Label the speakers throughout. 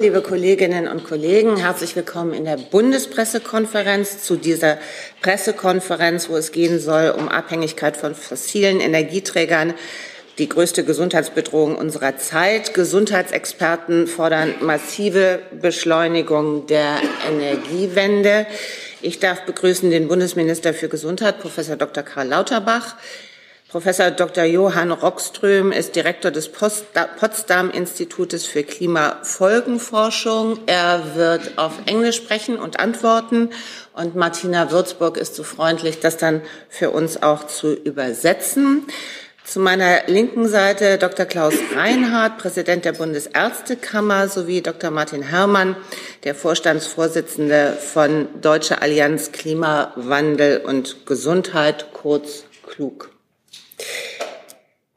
Speaker 1: Liebe Kolleginnen und Kollegen, herzlich willkommen in der Bundespressekonferenz zu dieser Pressekonferenz, wo es gehen soll um Abhängigkeit von fossilen Energieträgern, die größte Gesundheitsbedrohung unserer Zeit. Gesundheitsexperten fordern massive Beschleunigung der Energiewende. Ich darf begrüßen den Bundesminister für Gesundheit, Professor Dr. Karl Lauterbach. Professor Dr. Johann Rockström ist Direktor des Potsdam-Institutes für Klimafolgenforschung. Er wird auf Englisch sprechen und antworten. Und Martina Würzburg ist so freundlich, das dann für uns auch zu übersetzen. Zu meiner linken Seite Dr. Klaus Reinhardt, Präsident der Bundesärztekammer, sowie Dr. Martin Herrmann, der Vorstandsvorsitzende von Deutsche Allianz Klimawandel und Gesundheit, kurz klug.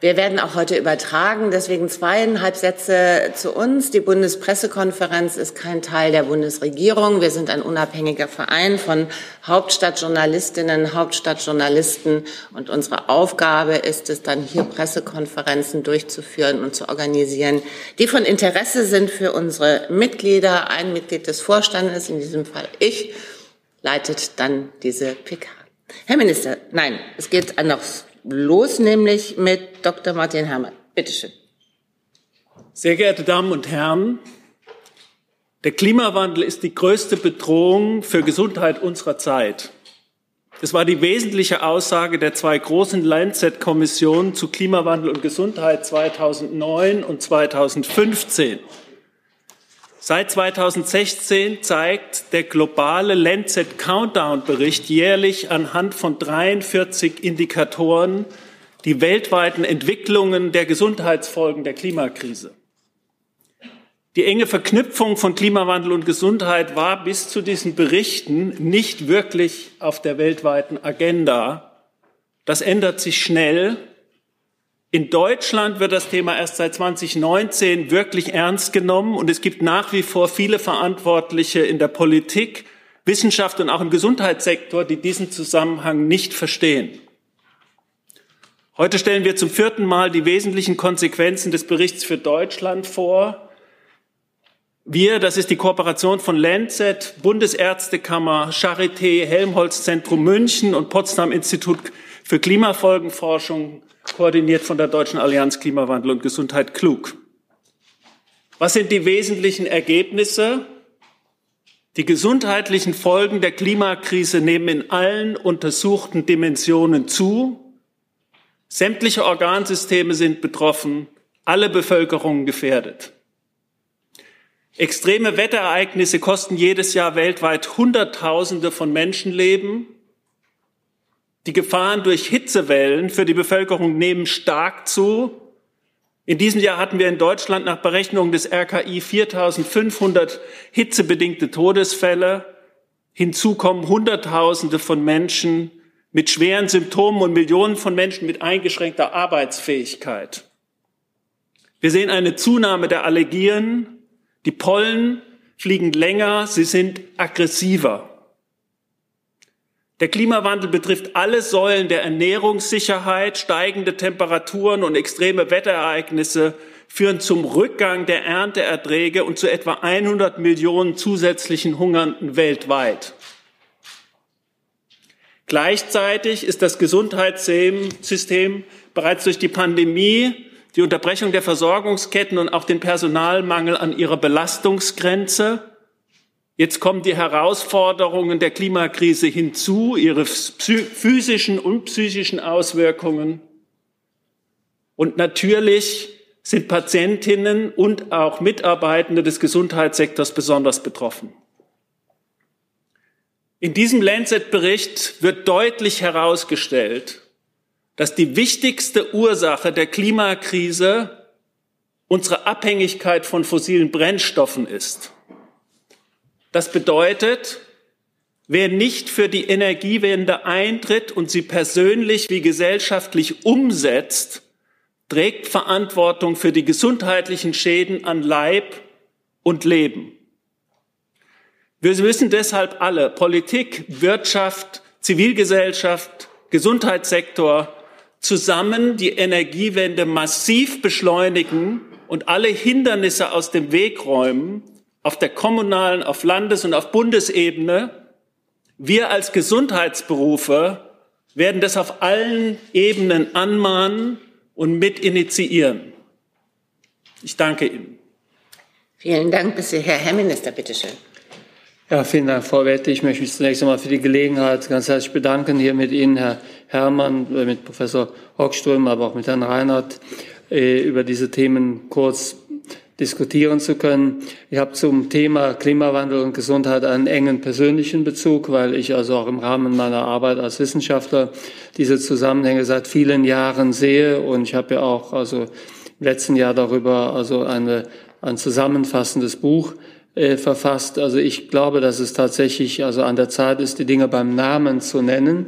Speaker 1: Wir werden auch heute übertragen, deswegen zweieinhalb Sätze zu uns. Die Bundespressekonferenz ist kein Teil der Bundesregierung. Wir sind ein unabhängiger Verein von Hauptstadtjournalistinnen, Hauptstadtjournalisten und unsere Aufgabe ist es dann hier Pressekonferenzen durchzuführen und zu organisieren, die von Interesse sind für unsere Mitglieder. Ein Mitglied des Vorstandes, in diesem Fall ich, leitet dann diese PK. Herr Minister, nein, es geht noch los, nämlich mit Dr. Martin Herrmann. Bitte schön.
Speaker 2: Sehr geehrte Damen und Herren, der Klimawandel ist die größte Bedrohung für Gesundheit unserer Zeit. Das war die wesentliche Aussage der zwei großen Lancet-Kommissionen zu Klimawandel und Gesundheit 2009 und 2015. Seit 2016 zeigt der globale Lancet Countdown Bericht jährlich anhand von 43 Indikatoren die weltweiten Entwicklungen der Gesundheitsfolgen der Klimakrise. Die enge Verknüpfung von Klimawandel und Gesundheit war bis zu diesen Berichten nicht wirklich auf der weltweiten Agenda. Das ändert sich schnell in Deutschland wird das Thema erst seit 2019 wirklich ernst genommen und es gibt nach wie vor viele Verantwortliche in der Politik, Wissenschaft und auch im Gesundheitssektor, die diesen Zusammenhang nicht verstehen. Heute stellen wir zum vierten Mal die wesentlichen Konsequenzen des Berichts für Deutschland vor. Wir, das ist die Kooperation von Lancet, Bundesärztekammer, Charité, Helmholtz Zentrum München und Potsdam Institut für Klimafolgenforschung, koordiniert von der Deutschen Allianz Klimawandel und Gesundheit klug. Was sind die wesentlichen Ergebnisse? Die gesundheitlichen Folgen der Klimakrise nehmen in allen untersuchten Dimensionen zu. Sämtliche Organsysteme sind betroffen, alle Bevölkerungen gefährdet. Extreme Wetterereignisse kosten jedes Jahr weltweit Hunderttausende von Menschenleben die Gefahren durch Hitzewellen für die Bevölkerung nehmen stark zu. In diesem Jahr hatten wir in Deutschland nach Berechnungen des RKI 4500 hitzebedingte Todesfälle. Hinzu kommen Hunderttausende von Menschen mit schweren Symptomen und Millionen von Menschen mit eingeschränkter Arbeitsfähigkeit. Wir sehen eine Zunahme der Allergien. Die Pollen fliegen länger, sie sind aggressiver. Der Klimawandel betrifft alle Säulen der Ernährungssicherheit. Steigende Temperaturen und extreme Wetterereignisse führen zum Rückgang der Ernteerträge und zu etwa 100 Millionen zusätzlichen Hungernden weltweit. Gleichzeitig ist das Gesundheitssystem bereits durch die Pandemie, die Unterbrechung der Versorgungsketten und auch den Personalmangel an ihrer Belastungsgrenze. Jetzt kommen die Herausforderungen der Klimakrise hinzu, ihre physischen und psychischen Auswirkungen. Und natürlich sind Patientinnen und auch Mitarbeitende des Gesundheitssektors besonders betroffen. In diesem Lancet-Bericht wird deutlich herausgestellt, dass die wichtigste Ursache der Klimakrise unsere Abhängigkeit von fossilen Brennstoffen ist. Das bedeutet, wer nicht für die Energiewende eintritt und sie persönlich wie gesellschaftlich umsetzt, trägt Verantwortung für die gesundheitlichen Schäden an Leib und Leben. Wir müssen deshalb alle, Politik, Wirtschaft, Zivilgesellschaft, Gesundheitssektor, zusammen die Energiewende massiv beschleunigen und alle Hindernisse aus dem Weg räumen, auf der kommunalen, auf Landes- und auf Bundesebene. Wir als Gesundheitsberufe werden das auf allen Ebenen anmahnen und mit initiieren. Ich danke Ihnen.
Speaker 1: Vielen Dank bisher. Herr Minister, bitteschön.
Speaker 3: Ja, vielen Dank, Frau Wette. Ich möchte mich zunächst einmal für die Gelegenheit ganz herzlich bedanken, hier mit Ihnen, Herr Herrmann, äh, mit Professor Hockström, aber auch mit Herrn Reinhardt äh, über diese Themen kurz diskutieren zu können. Ich habe zum Thema Klimawandel und Gesundheit einen engen persönlichen Bezug, weil ich also auch im Rahmen meiner Arbeit als Wissenschaftler diese Zusammenhänge seit vielen Jahren sehe und ich habe ja auch also im letzten Jahr darüber also eine, ein zusammenfassendes Buch äh, verfasst. Also ich glaube, dass es tatsächlich also an der Zeit ist, die Dinge beim Namen zu nennen.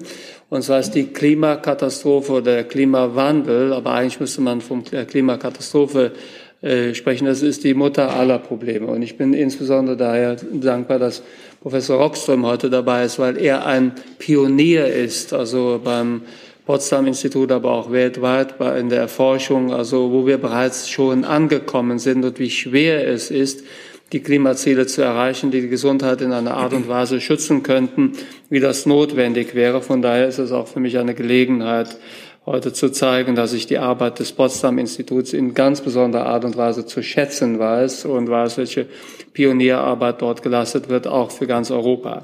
Speaker 3: Und zwar ist die Klimakatastrophe oder der Klimawandel, aber eigentlich müsste man vom Klimakatastrophe äh, sprechen. Das ist die Mutter aller Probleme. Und ich bin insbesondere daher dankbar, dass Professor Rockström heute dabei ist, weil er ein Pionier ist, also beim Potsdam Institut, aber auch weltweit in der Erforschung, also wo wir bereits schon angekommen sind und wie schwer es ist, die Klimaziele zu erreichen, die die Gesundheit in einer Art und Weise schützen könnten, wie das notwendig wäre. Von daher ist es auch für mich eine Gelegenheit, heute zu zeigen, dass ich die Arbeit des Potsdam Instituts in ganz besonderer Art und Weise zu schätzen weiß und weiß, welche Pionierarbeit dort geleistet wird, auch für ganz Europa.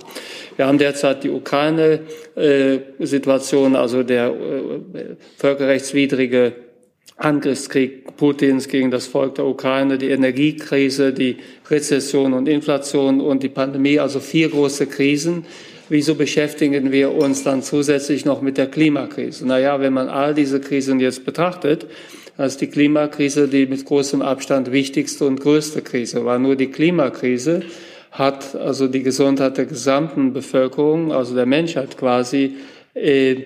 Speaker 3: Wir haben derzeit die Ukraine-Situation, also der äh, völkerrechtswidrige Angriffskrieg Putins gegen das Volk der Ukraine, die Energiekrise, die Rezession und Inflation und die Pandemie, also vier große Krisen, wieso beschäftigen wir uns dann zusätzlich noch mit der Klimakrise? Naja, wenn man all diese Krisen jetzt betrachtet, dann ist die Klimakrise die mit großem Abstand wichtigste und größte Krise, weil nur die Klimakrise hat also die Gesundheit der gesamten Bevölkerung, also der Menschheit quasi, äh,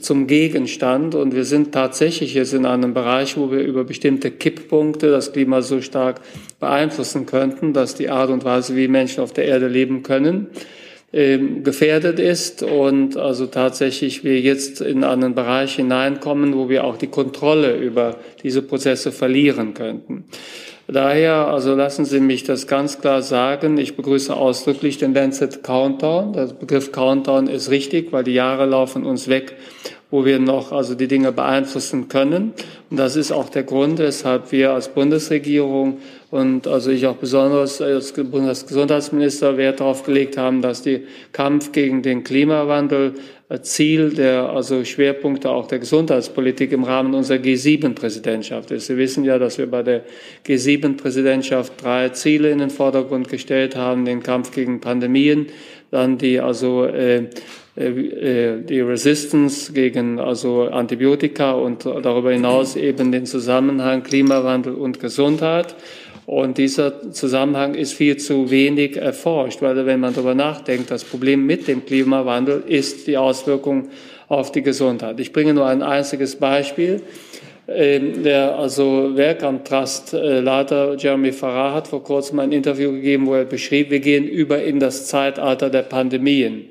Speaker 3: zum Gegenstand. Und wir sind tatsächlich jetzt in einem Bereich, wo wir über bestimmte Kipppunkte das Klima so stark beeinflussen könnten, dass die Art und Weise, wie Menschen auf der Erde leben können, gefährdet ist und also tatsächlich wir jetzt in einen Bereich hineinkommen, wo wir auch die Kontrolle über diese Prozesse verlieren könnten. Daher, also lassen Sie mich das ganz klar sagen, ich begrüße ausdrücklich den Lancet Countdown. Der Begriff Countdown ist richtig, weil die Jahre laufen uns weg, wo wir noch also die Dinge beeinflussen können. Und das ist auch der Grund, weshalb wir als Bundesregierung und also ich auch besonders als Bundesgesundheitsminister Wert darauf gelegt haben, dass die Kampf gegen den Klimawandel Ziel der also Schwerpunkte auch der Gesundheitspolitik im Rahmen unserer G7-Präsidentschaft ist. Sie wissen ja, dass wir bei der G7-Präsidentschaft drei Ziele in den Vordergrund gestellt haben: den Kampf gegen Pandemien, dann die also äh, äh, die Resistance gegen also Antibiotika und darüber hinaus eben den Zusammenhang Klimawandel und Gesundheit. Und dieser Zusammenhang ist viel zu wenig erforscht, weil wenn man darüber nachdenkt, das Problem mit dem Klimawandel ist die Auswirkung auf die Gesundheit. Ich bringe nur ein einziges Beispiel. Ähm, der also Werkamt-Trust-Leiter äh, Jeremy Farrar hat vor kurzem ein Interview gegeben, wo er beschrieb, wir gehen über in das Zeitalter der Pandemien.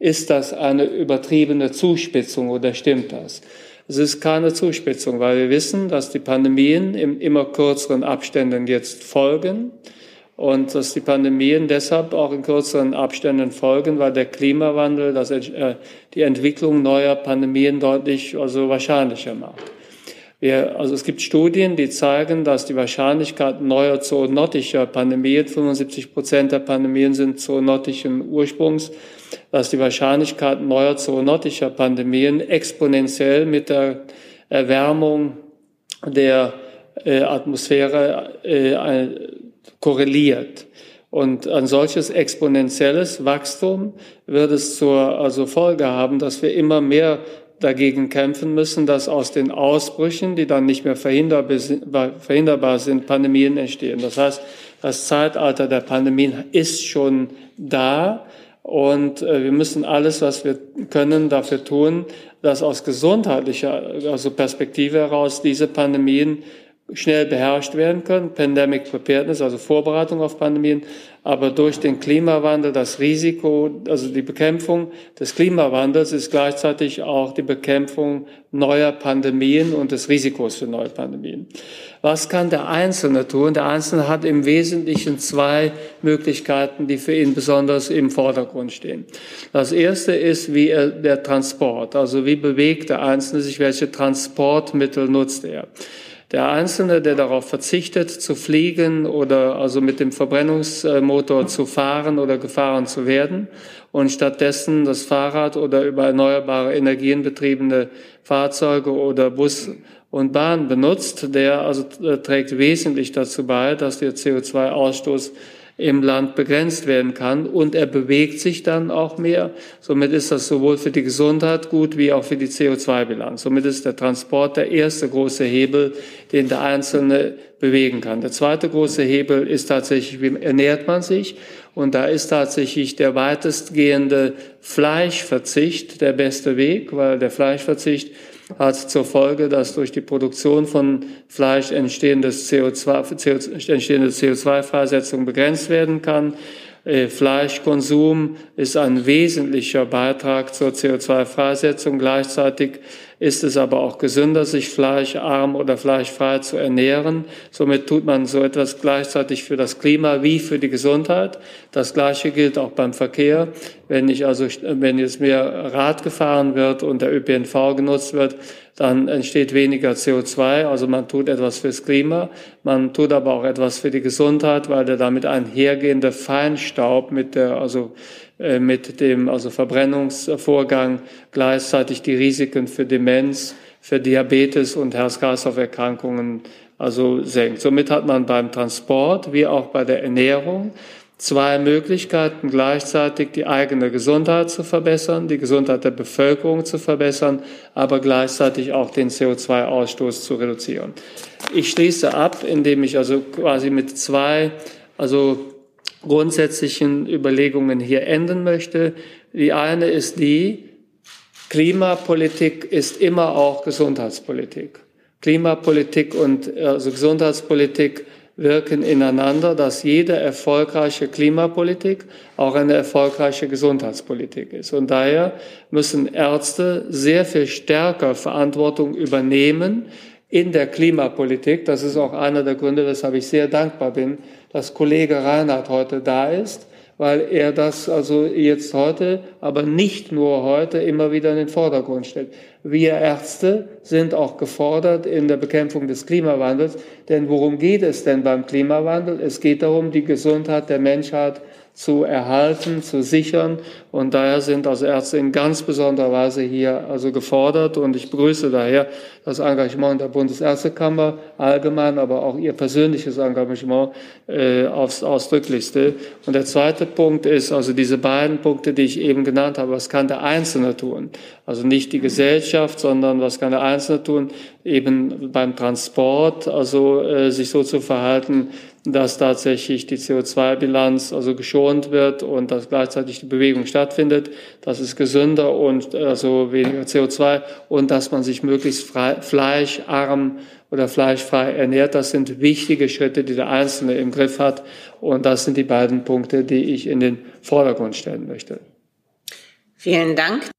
Speaker 3: Ist das eine übertriebene Zuspitzung oder stimmt das? Es ist keine Zuspitzung, weil wir wissen, dass die Pandemien in immer kürzeren Abständen jetzt folgen und dass die Pandemien deshalb auch in kürzeren Abständen folgen, weil der Klimawandel das, äh, die Entwicklung neuer Pandemien deutlich also wahrscheinlicher macht. Wir, also es gibt Studien, die zeigen, dass die Wahrscheinlichkeit neuer zoonotischer Pandemien, 75 Prozent der Pandemien sind zoonotischen Ursprungs, dass die Wahrscheinlichkeit neuer zoonotischer Pandemien exponentiell mit der Erwärmung der äh, Atmosphäre äh, korreliert. Und ein solches exponentielles Wachstum wird es zur also Folge haben, dass wir immer mehr dagegen kämpfen müssen, dass aus den Ausbrüchen, die dann nicht mehr verhinderbar sind, Pandemien entstehen. Das heißt, das Zeitalter der Pandemien ist schon da und äh, wir müssen alles, was wir können, dafür tun, dass aus gesundheitlicher also Perspektive heraus diese Pandemien schnell beherrscht werden können. Pandemic Preparedness, also Vorbereitung auf Pandemien. Aber durch den Klimawandel das Risiko, also die Bekämpfung des Klimawandels ist gleichzeitig auch die Bekämpfung neuer Pandemien und des Risikos für neue Pandemien. Was kann der Einzelne tun? Der Einzelne hat im Wesentlichen zwei Möglichkeiten, die für ihn besonders im Vordergrund stehen. Das erste ist, wie er, der Transport, also wie bewegt der Einzelne sich, welche Transportmittel nutzt er. Der Einzelne, der darauf verzichtet, zu fliegen oder also mit dem Verbrennungsmotor zu fahren oder gefahren zu werden und stattdessen das Fahrrad oder über erneuerbare Energien betriebene Fahrzeuge oder Bus und Bahn benutzt, der also äh, trägt wesentlich dazu bei, dass der CO2-Ausstoß im Land begrenzt werden kann und er bewegt sich dann auch mehr. Somit ist das sowohl für die Gesundheit gut wie auch für die CO2-Bilanz. Somit ist der Transport der erste große Hebel, den der Einzelne bewegen kann. Der zweite große Hebel ist tatsächlich, wie ernährt man sich? Und da ist tatsächlich der weitestgehende Fleischverzicht der beste Weg, weil der Fleischverzicht hat zur Folge, dass durch die Produktion von Fleisch entstehendes CO2, entstehende CO2-Freisetzung begrenzt werden kann. Äh, Fleischkonsum ist ein wesentlicher Beitrag zur CO2-Freisetzung. Gleichzeitig ist es aber auch gesünder, sich fleischarm oder fleischfrei zu ernähren. Somit tut man so etwas gleichzeitig für das Klima wie für die Gesundheit. Das Gleiche gilt auch beim Verkehr. Wenn ich also, wenn jetzt mehr Rad gefahren wird und der ÖPNV genutzt wird, dann entsteht weniger CO2. Also man tut etwas fürs Klima, man tut aber auch etwas für die Gesundheit, weil der damit einhergehende Feinstaub mit der, also äh, mit dem also Verbrennungsvorgang gleichzeitig die Risiken für Demenz, für Diabetes und Herz-Kreislauf-Erkrankungen also senkt. Somit hat man beim Transport wie auch bei der Ernährung zwei Möglichkeiten, gleichzeitig die eigene Gesundheit zu verbessern, die Gesundheit der Bevölkerung zu verbessern, aber gleichzeitig auch den CO2-Ausstoß zu reduzieren. Ich schließe ab, indem ich also quasi mit zwei, also grundsätzlichen Überlegungen hier enden möchte. Die eine ist die, Klimapolitik ist immer auch Gesundheitspolitik. Klimapolitik und also Gesundheitspolitik wirken ineinander, dass jede erfolgreiche Klimapolitik auch eine erfolgreiche Gesundheitspolitik ist. Und daher müssen Ärzte sehr viel stärker Verantwortung übernehmen in der Klimapolitik. Das ist auch einer der Gründe, weshalb ich sehr dankbar bin, dass Kollege Reinhardt heute da ist, weil er das also jetzt heute, aber nicht nur heute, immer wieder in den Vordergrund stellt. Wir Ärzte sind auch gefordert in der Bekämpfung des Klimawandels, denn worum geht es denn beim Klimawandel? Es geht darum, die Gesundheit der Menschheit zu erhalten, zu sichern. Und daher sind also Ärzte in ganz besonderer Weise hier also gefordert. Und ich begrüße daher das Engagement der Bundesärztekammer allgemein, aber auch ihr persönliches Engagement äh, aufs Ausdrücklichste. Und der zweite Punkt ist also diese beiden Punkte, die ich eben genannt habe. Was kann der Einzelne tun? Also nicht die Gesellschaft, sondern was kann der Einzelne tun? Eben beim Transport, also äh, sich so zu verhalten, dass tatsächlich die CO2-Bilanz also geschont wird und dass gleichzeitig die Bewegung stattfindet. Das ist gesünder und also weniger CO2 und dass man sich möglichst frei, fleischarm oder fleischfrei ernährt. Das sind wichtige Schritte, die der Einzelne im Griff hat. Und das sind die beiden Punkte, die ich in den Vordergrund stellen möchte.
Speaker 1: Vielen Dank.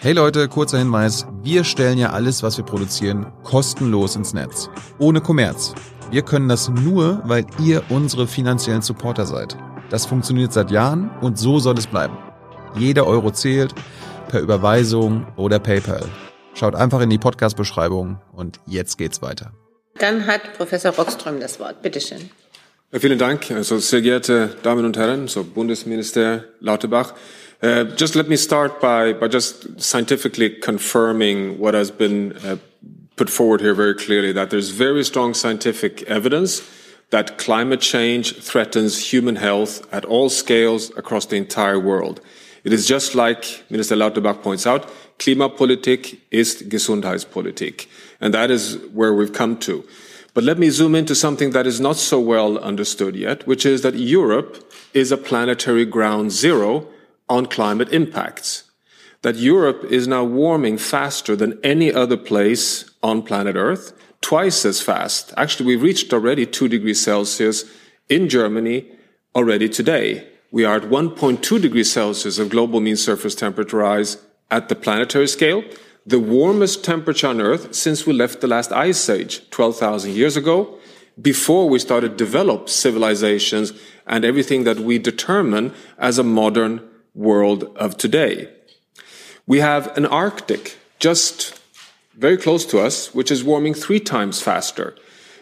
Speaker 4: Hey Leute, kurzer Hinweis. Wir stellen ja alles, was wir produzieren, kostenlos ins Netz. Ohne Kommerz. Wir können das nur, weil ihr unsere finanziellen Supporter seid. Das funktioniert seit Jahren und so soll es bleiben. Jeder Euro zählt, per Überweisung oder PayPal. Schaut einfach in die Podcast-Beschreibung und jetzt geht's weiter.
Speaker 1: Dann hat Professor Rockström das Wort. Bitte schön.
Speaker 5: Vielen Dank. Also, sehr geehrte Damen und Herren, so Bundesminister Lauterbach. Uh, just let me start by, by just scientifically confirming what has been uh, put forward here very clearly that there's very strong scientific evidence that climate change threatens human health at all scales across the entire world. It is just like Minister Lauterbach points out, Klimapolitik ist Gesundheitspolitik. And that is where we've come to. But let me zoom into something that is not so well understood yet, which is that Europe is a planetary ground zero on climate impacts. That Europe is now warming faster than any other place on planet Earth, twice as fast. Actually, we've reached already 2 degrees Celsius in Germany already today. We are at 1.2 degrees Celsius of global mean surface temperature rise at the planetary scale, the warmest temperature on Earth since we left the last ice age 12,000 years ago, before we started develop civilizations and everything that we determine as a modern world of today. We have an Arctic just very close to us, which is warming three times faster.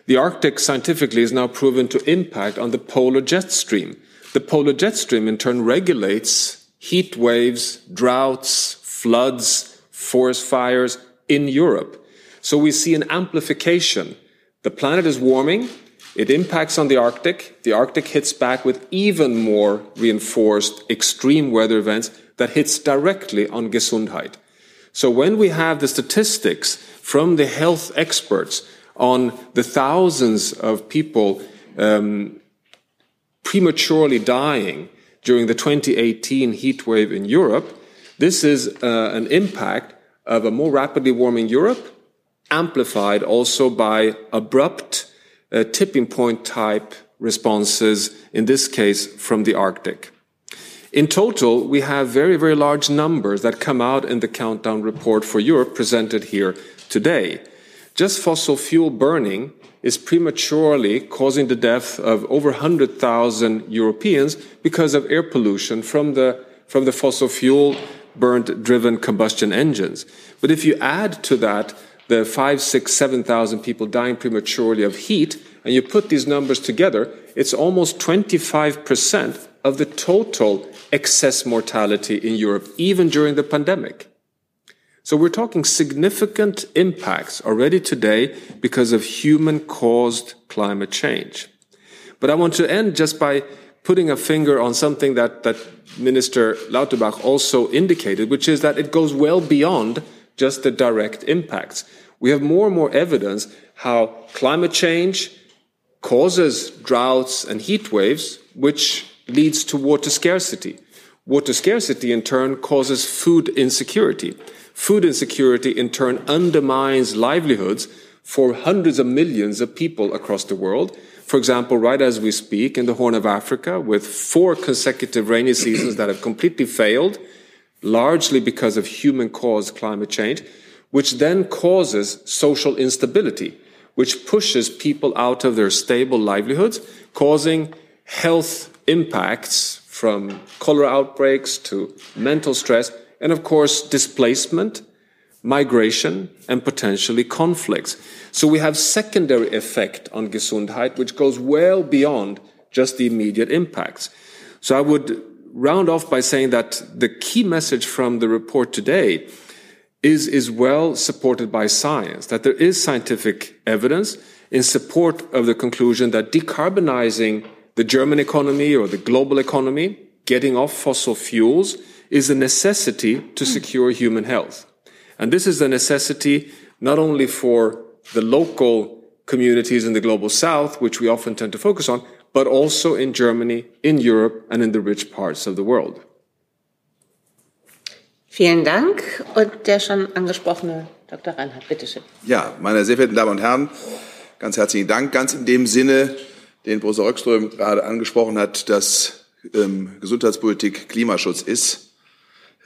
Speaker 5: The Arctic scientifically is now proven to impact on the polar jet stream. The polar jet stream in turn regulates heat waves, droughts, floods, forest fires in Europe. So we see an amplification. The planet is warming. It impacts on the Arctic. The Arctic hits back with even more reinforced extreme weather events that hits directly on Gesundheit. So when we have the statistics from the health experts on the thousands of people um, prematurely dying during the 2018 heat wave in Europe, this is uh, an impact of a more rapidly warming Europe, amplified also by abrupt uh, tipping point type responses, in this case from the Arctic. In total, we have very, very large numbers that come out in the countdown report for Europe presented here today. Just fossil fuel burning is prematurely causing the death of over 100,000 Europeans because of air pollution from the, from the fossil fuel burned driven combustion engines. But if you add to that the five, six, 7,000 people dying prematurely of heat, and you put these numbers together, it's almost 25% of the total excess mortality in Europe, even during the pandemic. So we're talking significant impacts already today because of human caused climate change. But I want to end just by putting a finger on something that, that Minister Lauterbach also indicated, which is that it goes well beyond just the direct impacts. We have more and more evidence how climate change causes droughts and heat waves, which leads to water scarcity. Water scarcity in turn causes food insecurity. Food insecurity in turn undermines livelihoods for hundreds of millions of people across the world. For example, right as we speak in the Horn of Africa with four consecutive rainy seasons that have completely failed, largely because of human caused climate change, which then causes social instability, which pushes people out of their stable livelihoods, causing health impacts from cholera outbreaks to mental stress, and of course, displacement, migration, and potentially conflicts. So we have secondary effect on Gesundheit, which goes well beyond just the immediate impacts. So I would round off by saying that the key message from the report today is, is well supported by science, that there is scientific evidence in support of the conclusion that decarbonizing the German economy or the global economy, getting off fossil fuels, is a necessity to hmm. secure human health. And this is a necessity not only for the local communities in the global south, which we often tend to focus on, but also in Germany, in Europe, and in the rich parts of the world.
Speaker 1: Vielen Dank. Und der schon angesprochene Dr. Reinhardt, bitteschön.
Speaker 6: Ja, meine sehr verehrten Damen und Herren, ganz herzlichen Dank. Ganz in dem Sinne, den Professor Röckström gerade angesprochen hat, dass ähm, Gesundheitspolitik Klimaschutz ist,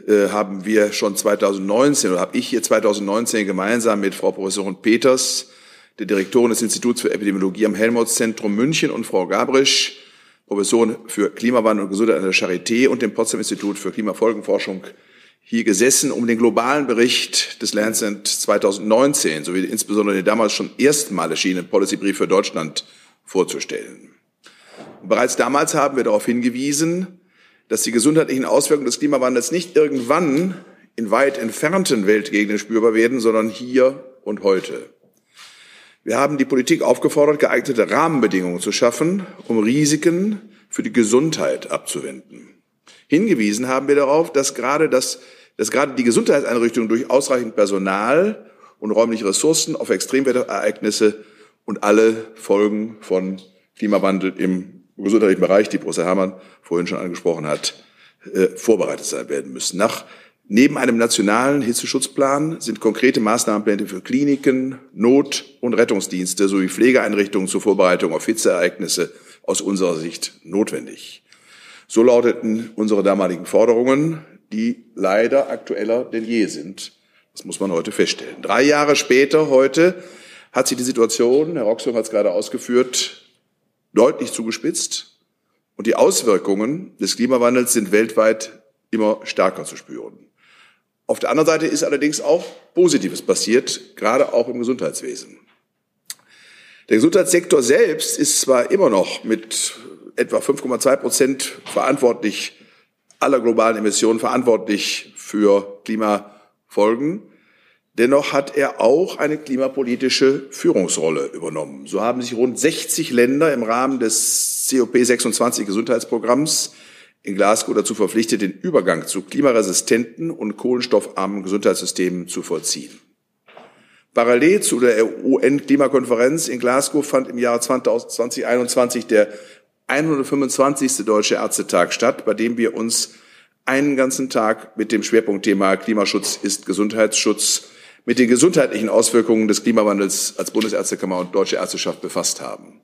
Speaker 6: äh, haben wir schon 2019 oder habe ich hier 2019 gemeinsam mit Frau Professorin Peters, der Direktorin des Instituts für Epidemiologie am Helmholtz-Zentrum München und Frau Gabrisch, Professorin für Klimawandel und Gesundheit an der Charité und dem Potsdam Institut für Klimafolgenforschung hier gesessen, um den globalen Bericht des Lancet 2019 sowie insbesondere den damals schon ersten Mal erschienenen Policybrief für Deutschland vorzustellen. Bereits damals haben wir darauf hingewiesen, dass die gesundheitlichen Auswirkungen des Klimawandels nicht irgendwann in weit entfernten Weltgegenden spürbar werden, sondern hier und heute. Wir haben die Politik aufgefordert, geeignete Rahmenbedingungen zu schaffen, um Risiken für die Gesundheit abzuwenden. Hingewiesen haben wir darauf, dass gerade, das, dass gerade die Gesundheitseinrichtungen durch ausreichend Personal und räumliche Ressourcen auf Extremwetterereignisse und alle Folgen von Klimawandel im gesundheitlichen Bereich, die Professor Herrmann vorhin schon angesprochen hat, äh, vorbereitet sein werden müssen. Nach Neben einem nationalen Hitzeschutzplan sind konkrete Maßnahmenpläne für Kliniken, Not- und Rettungsdienste sowie Pflegeeinrichtungen zur Vorbereitung auf Hitzeereignisse aus unserer Sicht notwendig. So lauteten unsere damaligen Forderungen, die leider aktueller denn je sind. Das muss man heute feststellen. Drei Jahre später, heute, hat sich die Situation, Herr Roxholm hat es gerade ausgeführt, deutlich zugespitzt. Und die Auswirkungen des Klimawandels sind weltweit immer stärker zu spüren. Auf der anderen Seite ist allerdings auch Positives passiert, gerade auch im Gesundheitswesen. Der Gesundheitssektor selbst ist zwar immer noch mit etwa 5,2 Prozent verantwortlich, aller globalen Emissionen verantwortlich für Klimafolgen. Dennoch hat er auch eine klimapolitische Führungsrolle übernommen. So haben sich rund 60 Länder im Rahmen des COP26 Gesundheitsprogramms in Glasgow dazu verpflichtet, den Übergang zu klimaresistenten und kohlenstoffarmen Gesundheitssystemen zu vollziehen. Parallel zu der UN-Klimakonferenz in Glasgow fand im Jahre 2021 der 125. Deutsche Ärztetag statt, bei dem wir uns einen ganzen Tag mit dem Schwerpunktthema Klimaschutz ist Gesundheitsschutz mit den gesundheitlichen Auswirkungen des Klimawandels als Bundesärztekammer und Deutsche Ärzteschaft befasst haben.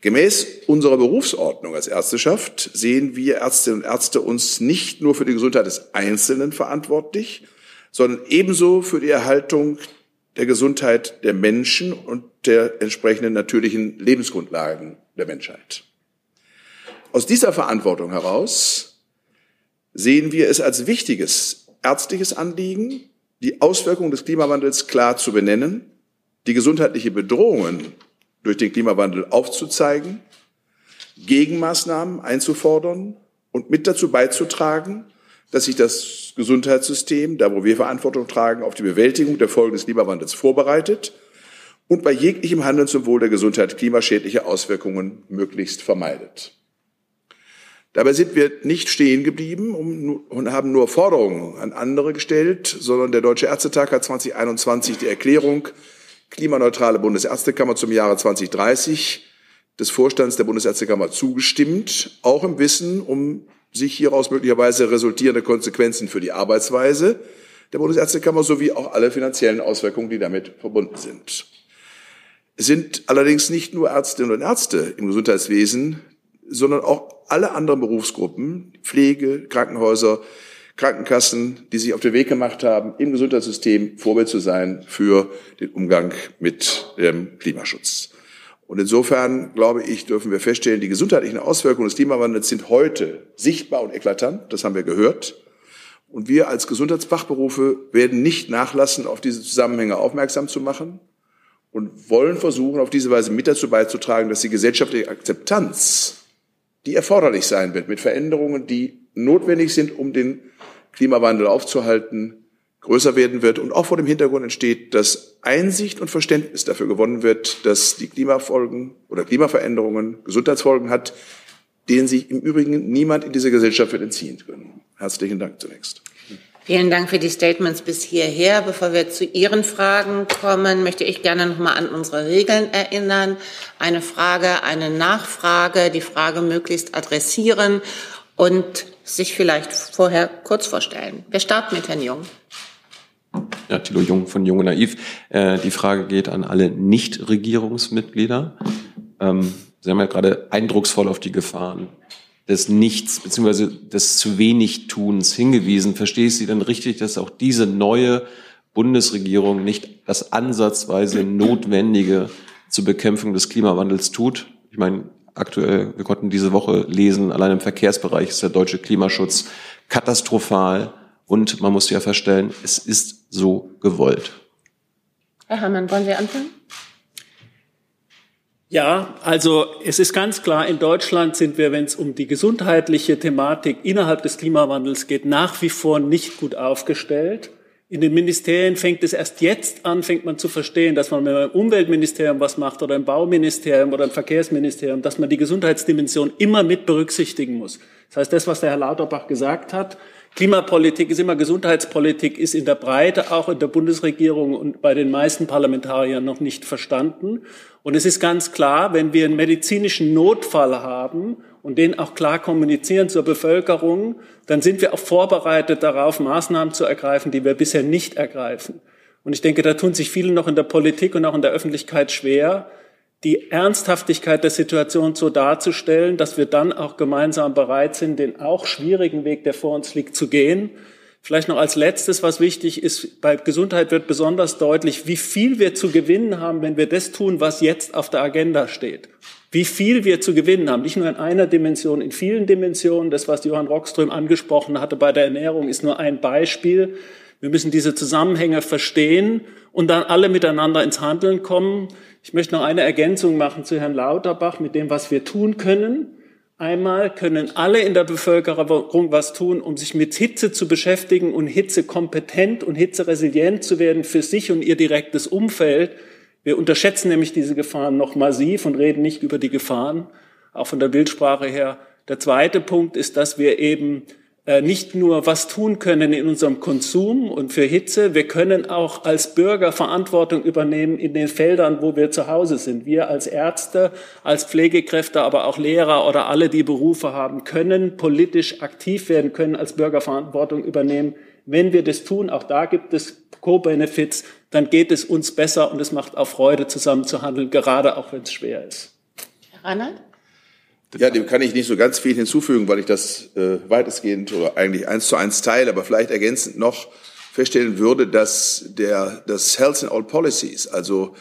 Speaker 6: Gemäß unserer Berufsordnung als Ärzteschaft sehen wir Ärztinnen und Ärzte uns nicht nur für die Gesundheit des Einzelnen verantwortlich, sondern ebenso für die Erhaltung der Gesundheit der Menschen und der entsprechenden natürlichen Lebensgrundlagen der Menschheit. Aus dieser Verantwortung heraus sehen wir es als wichtiges ärztliches Anliegen, die Auswirkungen des Klimawandels klar zu benennen, die gesundheitliche Bedrohungen durch den Klimawandel aufzuzeigen, Gegenmaßnahmen einzufordern und mit dazu beizutragen, dass sich das Gesundheitssystem, da wo wir Verantwortung tragen, auf die Bewältigung der Folgen des Klimawandels vorbereitet und bei jeglichem Handeln zum Wohl der Gesundheit klimaschädliche Auswirkungen möglichst vermeidet. Dabei sind wir nicht stehen geblieben und haben nur Forderungen an andere gestellt, sondern der Deutsche Ärztetag hat 2021 die Erklärung klimaneutrale Bundesärztekammer zum Jahre 2030 des Vorstands der Bundesärztekammer zugestimmt, auch im Wissen um sich hieraus möglicherweise resultierende Konsequenzen für die Arbeitsweise der Bundesärztekammer sowie auch alle finanziellen Auswirkungen, die damit verbunden sind. Es sind allerdings nicht nur Ärztinnen und Ärzte im Gesundheitswesen, sondern auch alle anderen Berufsgruppen, Pflege, Krankenhäuser, Krankenkassen, die sich auf den Weg gemacht haben, im Gesundheitssystem Vorbild zu sein für den Umgang mit dem Klimaschutz. Und insofern, glaube ich, dürfen wir feststellen, die gesundheitlichen Auswirkungen des Klimawandels sind heute sichtbar und eklatant. Das haben wir gehört. Und wir als Gesundheitsfachberufe werden nicht nachlassen, auf diese Zusammenhänge aufmerksam zu machen und wollen versuchen, auf diese Weise mit dazu beizutragen, dass die gesellschaftliche Akzeptanz, die erforderlich sein wird, mit Veränderungen, die notwendig sind, um den Klimawandel aufzuhalten, größer werden wird und auch vor dem Hintergrund entsteht, dass Einsicht und Verständnis dafür gewonnen wird, dass die Klimafolgen oder Klimaveränderungen Gesundheitsfolgen hat, denen sich im Übrigen niemand in dieser Gesellschaft wird entziehen können. Herzlichen Dank zunächst.
Speaker 1: Vielen Dank für die Statements bis hierher. Bevor wir zu Ihren Fragen kommen, möchte ich gerne noch mal an unsere Regeln erinnern. Eine Frage, eine Nachfrage, die Frage möglichst adressieren und sich vielleicht vorher kurz vorstellen. Wir starten mit Herrn Jung.
Speaker 7: Ja, Thilo Jung von Junge Naiv. Äh, die Frage geht an alle Nicht-Regierungsmitglieder. Ähm, Sie haben ja gerade eindrucksvoll auf die Gefahren des Nichts beziehungsweise des zu wenig Tuns hingewiesen. Verstehe ich Sie denn richtig, dass auch diese neue Bundesregierung nicht das ansatzweise Notwendige zur Bekämpfung des Klimawandels tut? Ich meine, aktuell, wir konnten diese Woche lesen, allein im Verkehrsbereich ist der deutsche Klimaschutz katastrophal und man muss ja feststellen, es ist so gewollt.
Speaker 1: Herr Hamann, wollen Sie anfangen?
Speaker 2: Ja, also es ist ganz klar, in Deutschland sind wir, wenn es um die gesundheitliche Thematik innerhalb des Klimawandels geht, nach wie vor nicht gut aufgestellt. In den Ministerien fängt es erst jetzt an, fängt man zu verstehen, dass man im Umweltministerium was macht oder im Bauministerium oder im Verkehrsministerium, dass man die Gesundheitsdimension immer mit berücksichtigen muss. Das heißt, das, was der Herr Lauterbach gesagt hat, Klimapolitik ist immer Gesundheitspolitik, ist in der Breite auch in der Bundesregierung und bei den meisten Parlamentariern noch nicht verstanden. Und es ist ganz klar, wenn wir einen medizinischen Notfall haben und den auch klar kommunizieren zur Bevölkerung, dann sind wir auch vorbereitet darauf, Maßnahmen zu ergreifen, die wir bisher nicht ergreifen. Und ich denke, da tun sich viele noch in der Politik und auch in der Öffentlichkeit schwer, die Ernsthaftigkeit der Situation so darzustellen, dass wir dann auch gemeinsam bereit sind, den auch schwierigen Weg, der vor uns liegt, zu gehen. Vielleicht noch als letztes, was wichtig ist, bei Gesundheit wird besonders deutlich, wie viel wir zu gewinnen haben, wenn wir das tun, was jetzt auf der Agenda steht. Wie viel wir zu gewinnen haben, nicht nur in einer Dimension, in vielen Dimensionen. Das, was Johann Rockström angesprochen hatte bei der Ernährung, ist nur ein Beispiel. Wir müssen diese Zusammenhänge verstehen und dann alle miteinander ins Handeln kommen. Ich möchte noch eine Ergänzung machen zu Herrn Lauterbach mit dem, was wir tun können. Einmal können alle in der Bevölkerung was tun, um sich mit Hitze zu beschäftigen und Hitze kompetent und Hitze resilient zu werden für sich und ihr direktes Umfeld. Wir unterschätzen nämlich diese Gefahren noch massiv und reden nicht über die Gefahren, auch von der Bildsprache her. Der zweite Punkt ist, dass wir eben nicht nur was tun können in unserem Konsum und für Hitze, wir können auch als Bürger Verantwortung übernehmen in den Feldern, wo wir zu Hause sind. Wir als Ärzte, als Pflegekräfte, aber auch Lehrer oder alle, die Berufe haben, können politisch aktiv werden, können als Bürger Verantwortung übernehmen. Wenn wir das tun, auch da gibt es Co-Benefits, dann geht es uns besser und es macht auch Freude, zusammen zu handeln, gerade auch wenn es schwer ist.
Speaker 1: Herr Reinhardt?
Speaker 6: Ja, dem kann ich nicht so ganz viel hinzufügen, weil ich das äh, weitestgehend oder eigentlich eins zu eins teile, aber vielleicht ergänzend noch feststellen würde, dass der, das Health and All Policies, also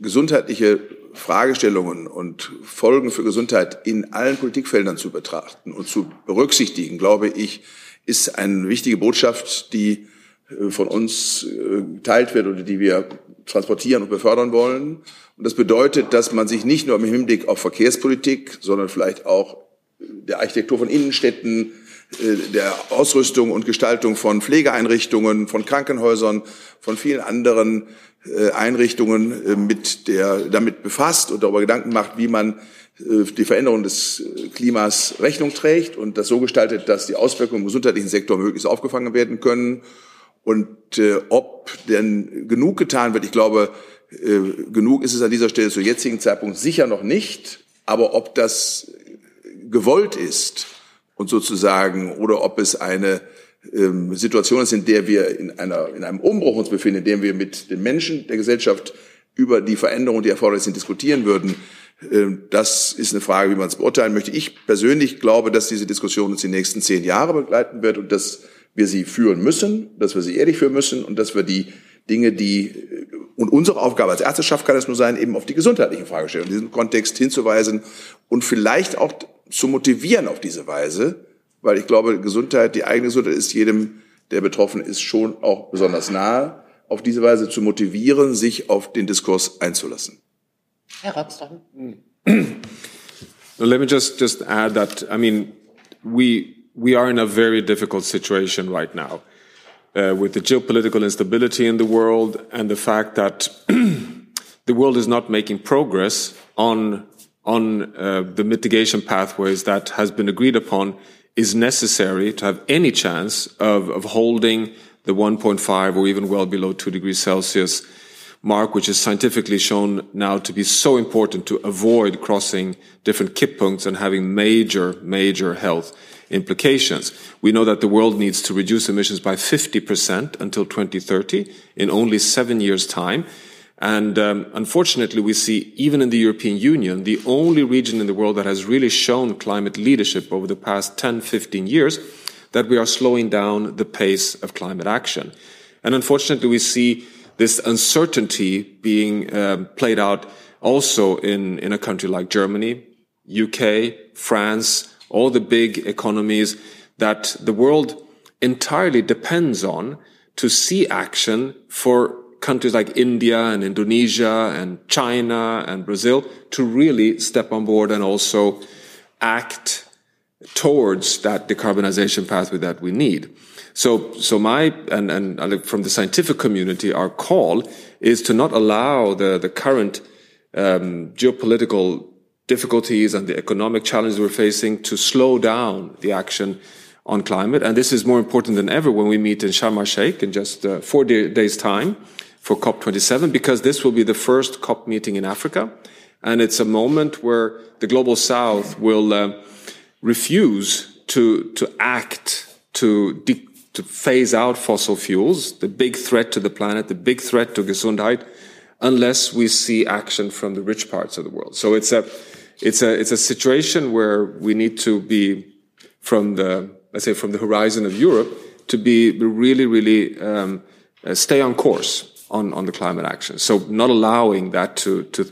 Speaker 6: gesundheitliche Fragestellungen und Folgen für Gesundheit in allen Politikfeldern zu betrachten und zu berücksichtigen, glaube ich, ist eine wichtige Botschaft, die äh, von uns äh, geteilt wird oder die wir transportieren und befördern wollen. Und das bedeutet, dass man sich nicht nur im Hinblick auf Verkehrspolitik, sondern vielleicht auch der Architektur von Innenstädten, äh, der Ausrüstung und Gestaltung von Pflegeeinrichtungen, von Krankenhäusern, von vielen anderen äh, Einrichtungen äh, mit der, damit befasst und darüber Gedanken macht, wie man die Veränderung des Klimas Rechnung trägt und das so gestaltet, dass die Auswirkungen im gesundheitlichen Sektor möglichst aufgefangen werden können. Und äh, ob denn genug getan wird, ich glaube, äh, genug ist es an dieser Stelle zu jetzigen Zeitpunkt sicher noch nicht. Aber ob das gewollt ist und sozusagen, oder ob es eine ähm, Situation ist, in der wir in, einer, in einem Umbruch uns befinden, in dem wir mit den Menschen der Gesellschaft über die Veränderungen, die erforderlich sind, diskutieren würden, ähm, das ist eine Frage, wie man es beurteilen möchte. Ich persönlich glaube, dass diese Diskussion uns die nächsten zehn Jahre begleiten wird und dass wir sie führen müssen, dass wir sie ehrlich führen müssen und dass wir die Dinge, die und unsere Aufgabe als Ärzteschaft kann es nur sein, eben auf die gesundheitliche Fragestellung in diesem Kontext hinzuweisen und vielleicht auch zu motivieren auf diese Weise, weil ich glaube, Gesundheit, die eigene Gesundheit ist jedem, der betroffen ist, schon auch besonders nahe, auf diese Weise zu motivieren, sich auf den Diskurs einzulassen.
Speaker 1: Herr Rockström.
Speaker 5: Let me just, just add that, I mean, we, we are in a very difficult situation right now. uh, with the geopolitical instability in the world and the fact that the world is not making progress on on uh, the mitigation pathways that has been agreed upon is necessary to have any chance of, of holding the 1.5 or even well below 2 degrees Celsius mark, which is scientifically shown now to be so important to avoid crossing different kipppunkts and having major, major health implications. We know that the world needs to reduce emissions by 50% until 2030 in only seven years' time. And um, unfortunately, we see even in the European Union, the only region in the world that has really shown climate leadership over the past 10, 15 years, that we are slowing down the pace of climate action. And unfortunately, we see this uncertainty being uh, played out also in, in a country like Germany, UK, France, all the big economies that the world entirely depends on to see action for countries like India and Indonesia and China and Brazil to really step on board and also act towards that decarbonization pathway that we need. So, so my, and, and from the scientific community, our call is to not allow the, the current um, geopolitical difficulties and the economic challenges we're facing to slow down the action on climate. And this is more important than ever when we meet in Sharm el-Sheikh in just uh, four day, days time for COP27, because this will be the first COP meeting in Africa. And it's a moment where the global south will uh, refuse to, to act to, to phase out fossil fuels, the big threat to the planet, the big threat to Gesundheit, unless we see action from the rich parts of the world. So it's a, it's a, it's a situation where we need to be from the let's say, from the horizon of Europe to be really, really um, uh, stay on course on, on the climate action. So not allowing that to, to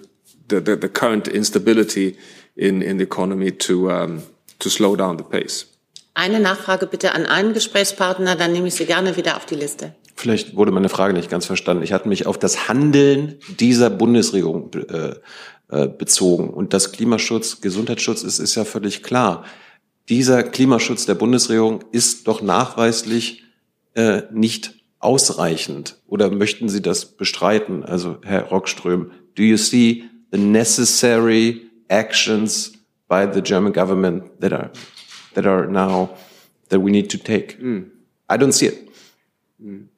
Speaker 5: the, the, the current instability in, in the economy to, um, to slow down the pace.
Speaker 1: Eine Nachfrage bitte an einen Gesprächspartner, dann nehme ich Sie gerne wieder auf die Liste.
Speaker 7: Vielleicht wurde meine Frage nicht ganz verstanden. Ich hatte mich auf das Handeln dieser Bundesregierung äh, äh, bezogen. Und das Klimaschutz, Gesundheitsschutz ist, ist ja völlig klar dieser Klimaschutz der Bundesregierung ist doch nachweislich äh, nicht ausreichend. Oder möchten Sie das bestreiten? Also Herr Rockström, do you see the necessary actions by the German government that are that are now that we need to take? Mm. I don't see it. Mm.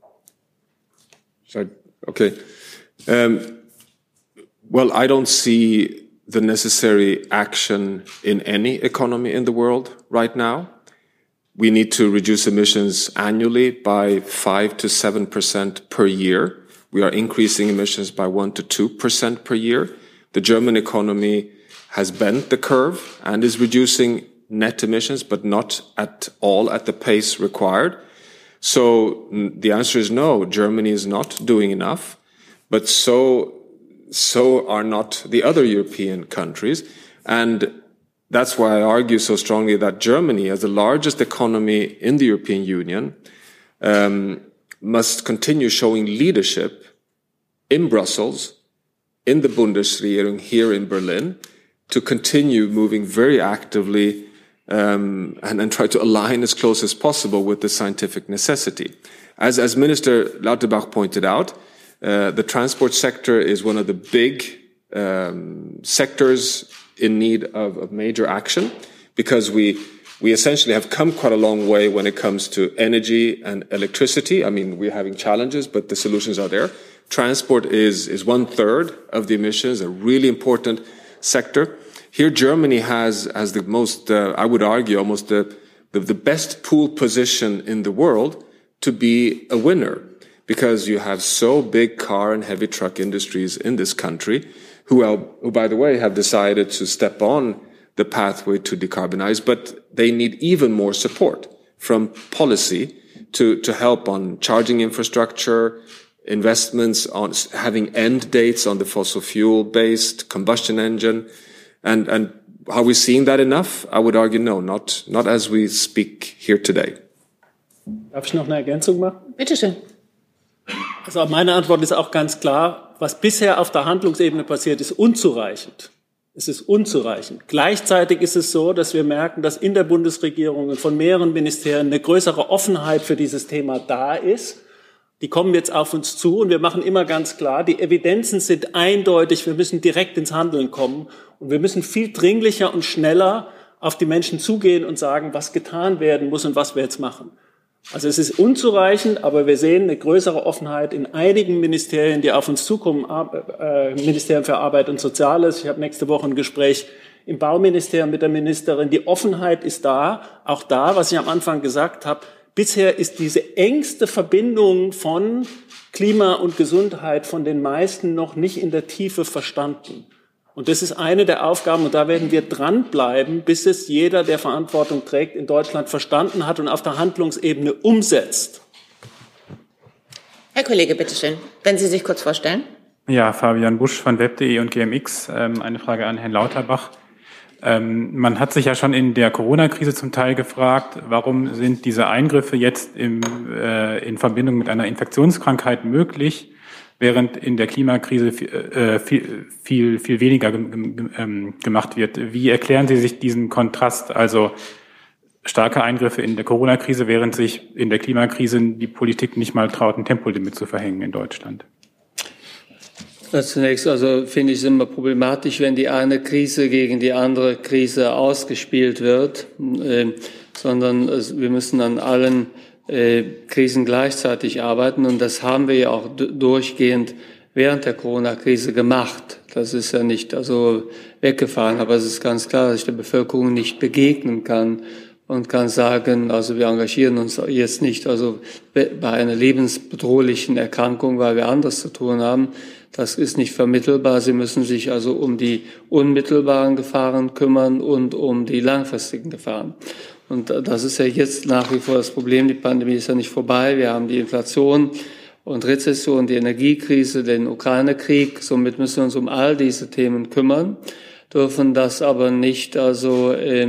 Speaker 5: Okay. Um, well, I don't see the necessary action in any economy in the world right now. We need to reduce emissions annually by 5 to 7% per year. We are increasing emissions by 1 to 2% per year. The German economy has bent the curve and is reducing net emissions, but not at all at the pace required. So the answer is no, Germany is not doing enough, but so so are not the other European countries. And that's why I argue so strongly that Germany, as the largest economy in the European Union, um, must continue showing leadership in Brussels, in the Bundesregierung here in Berlin, to continue moving very actively um, and, and try to align as close as possible with the scientific necessity. As, as Minister Lauterbach pointed out, uh, the transport sector is one of the big um, sectors in need of, of, major action because we we essentially have come quite a long way when it comes to energy and electricity. I mean, we're having challenges, but the solutions are there. Transport is is one third of the emissions, a really important sector. Here, Germany has has the most, uh, I would argue, almost the, the the best pool position in the world to be a winner because you have so big car and heavy truck industries in this country who, who, by the way, have decided to step on the pathway to decarbonize, but they need even more support from policy to, to help on charging infrastructure, investments on having end dates on the fossil fuel based combustion engine. And, and are we seeing that enough? I would argue no, not, not as we speak here today.
Speaker 2: Darf ich noch eine Ergänzung machen?
Speaker 1: Bitte schön.
Speaker 2: Also meine Antwort ist auch ganz klar, was bisher auf der Handlungsebene passiert, ist unzureichend. Es ist unzureichend. Gleichzeitig ist es so, dass wir merken, dass in der Bundesregierung und von mehreren Ministerien eine größere Offenheit für dieses Thema da ist. Die kommen jetzt auf uns zu und wir machen immer ganz klar, die Evidenzen sind eindeutig, wir müssen direkt ins Handeln kommen und wir müssen viel dringlicher und schneller auf die Menschen zugehen und sagen, was getan werden muss und was wir jetzt machen. Also es ist unzureichend, aber wir sehen eine größere Offenheit in einigen Ministerien, die auf uns zukommen, äh, Ministerium für Arbeit und Soziales. Ich habe nächste Woche ein Gespräch im Bauministerium mit der Ministerin. Die Offenheit ist da, auch da, was ich am Anfang gesagt habe. Bisher ist diese engste Verbindung von Klima und Gesundheit von den meisten noch nicht in der Tiefe verstanden. Und das ist eine der Aufgaben, und da werden wir dranbleiben, bis es jeder, der Verantwortung trägt, in Deutschland verstanden hat und auf der Handlungsebene umsetzt.
Speaker 1: Herr Kollege, bitteschön, wenn Sie sich kurz vorstellen.
Speaker 8: Ja, Fabian Busch von web.de und GMX. Ähm, eine Frage an Herrn Lauterbach. Ähm, man hat sich ja schon in der Corona-Krise zum Teil gefragt, warum sind diese Eingriffe jetzt im, äh, in Verbindung mit einer Infektionskrankheit möglich? Während in der Klimakrise äh, viel, viel, viel weniger ähm, gemacht wird. Wie erklären Sie sich diesen Kontrast? Also starke Eingriffe in der Corona-Krise, während sich in der Klimakrise die Politik nicht mal traut, ein Tempolimit zu verhängen in Deutschland.
Speaker 3: Zunächst also finde ich es immer problematisch, wenn die eine Krise gegen die andere Krise ausgespielt wird. Ähm, sondern wir müssen an allen äh, Krisen gleichzeitig arbeiten. Und das haben wir ja auch durchgehend während der Corona-Krise gemacht. Das ist ja nicht also weggefahren, aber es ist ganz klar, dass ich der Bevölkerung nicht begegnen kann und kann sagen, also wir engagieren uns jetzt nicht also bei einer lebensbedrohlichen Erkrankung, weil wir anderes zu tun haben. Das ist nicht vermittelbar. Sie müssen sich also um die unmittelbaren Gefahren kümmern und um die langfristigen Gefahren. Und das ist ja jetzt nach wie vor das Problem. Die Pandemie ist ja nicht vorbei. Wir haben die Inflation und Rezession, die Energiekrise, den Ukraine-Krieg. Somit müssen wir uns um all diese Themen kümmern, dürfen das aber nicht also, äh,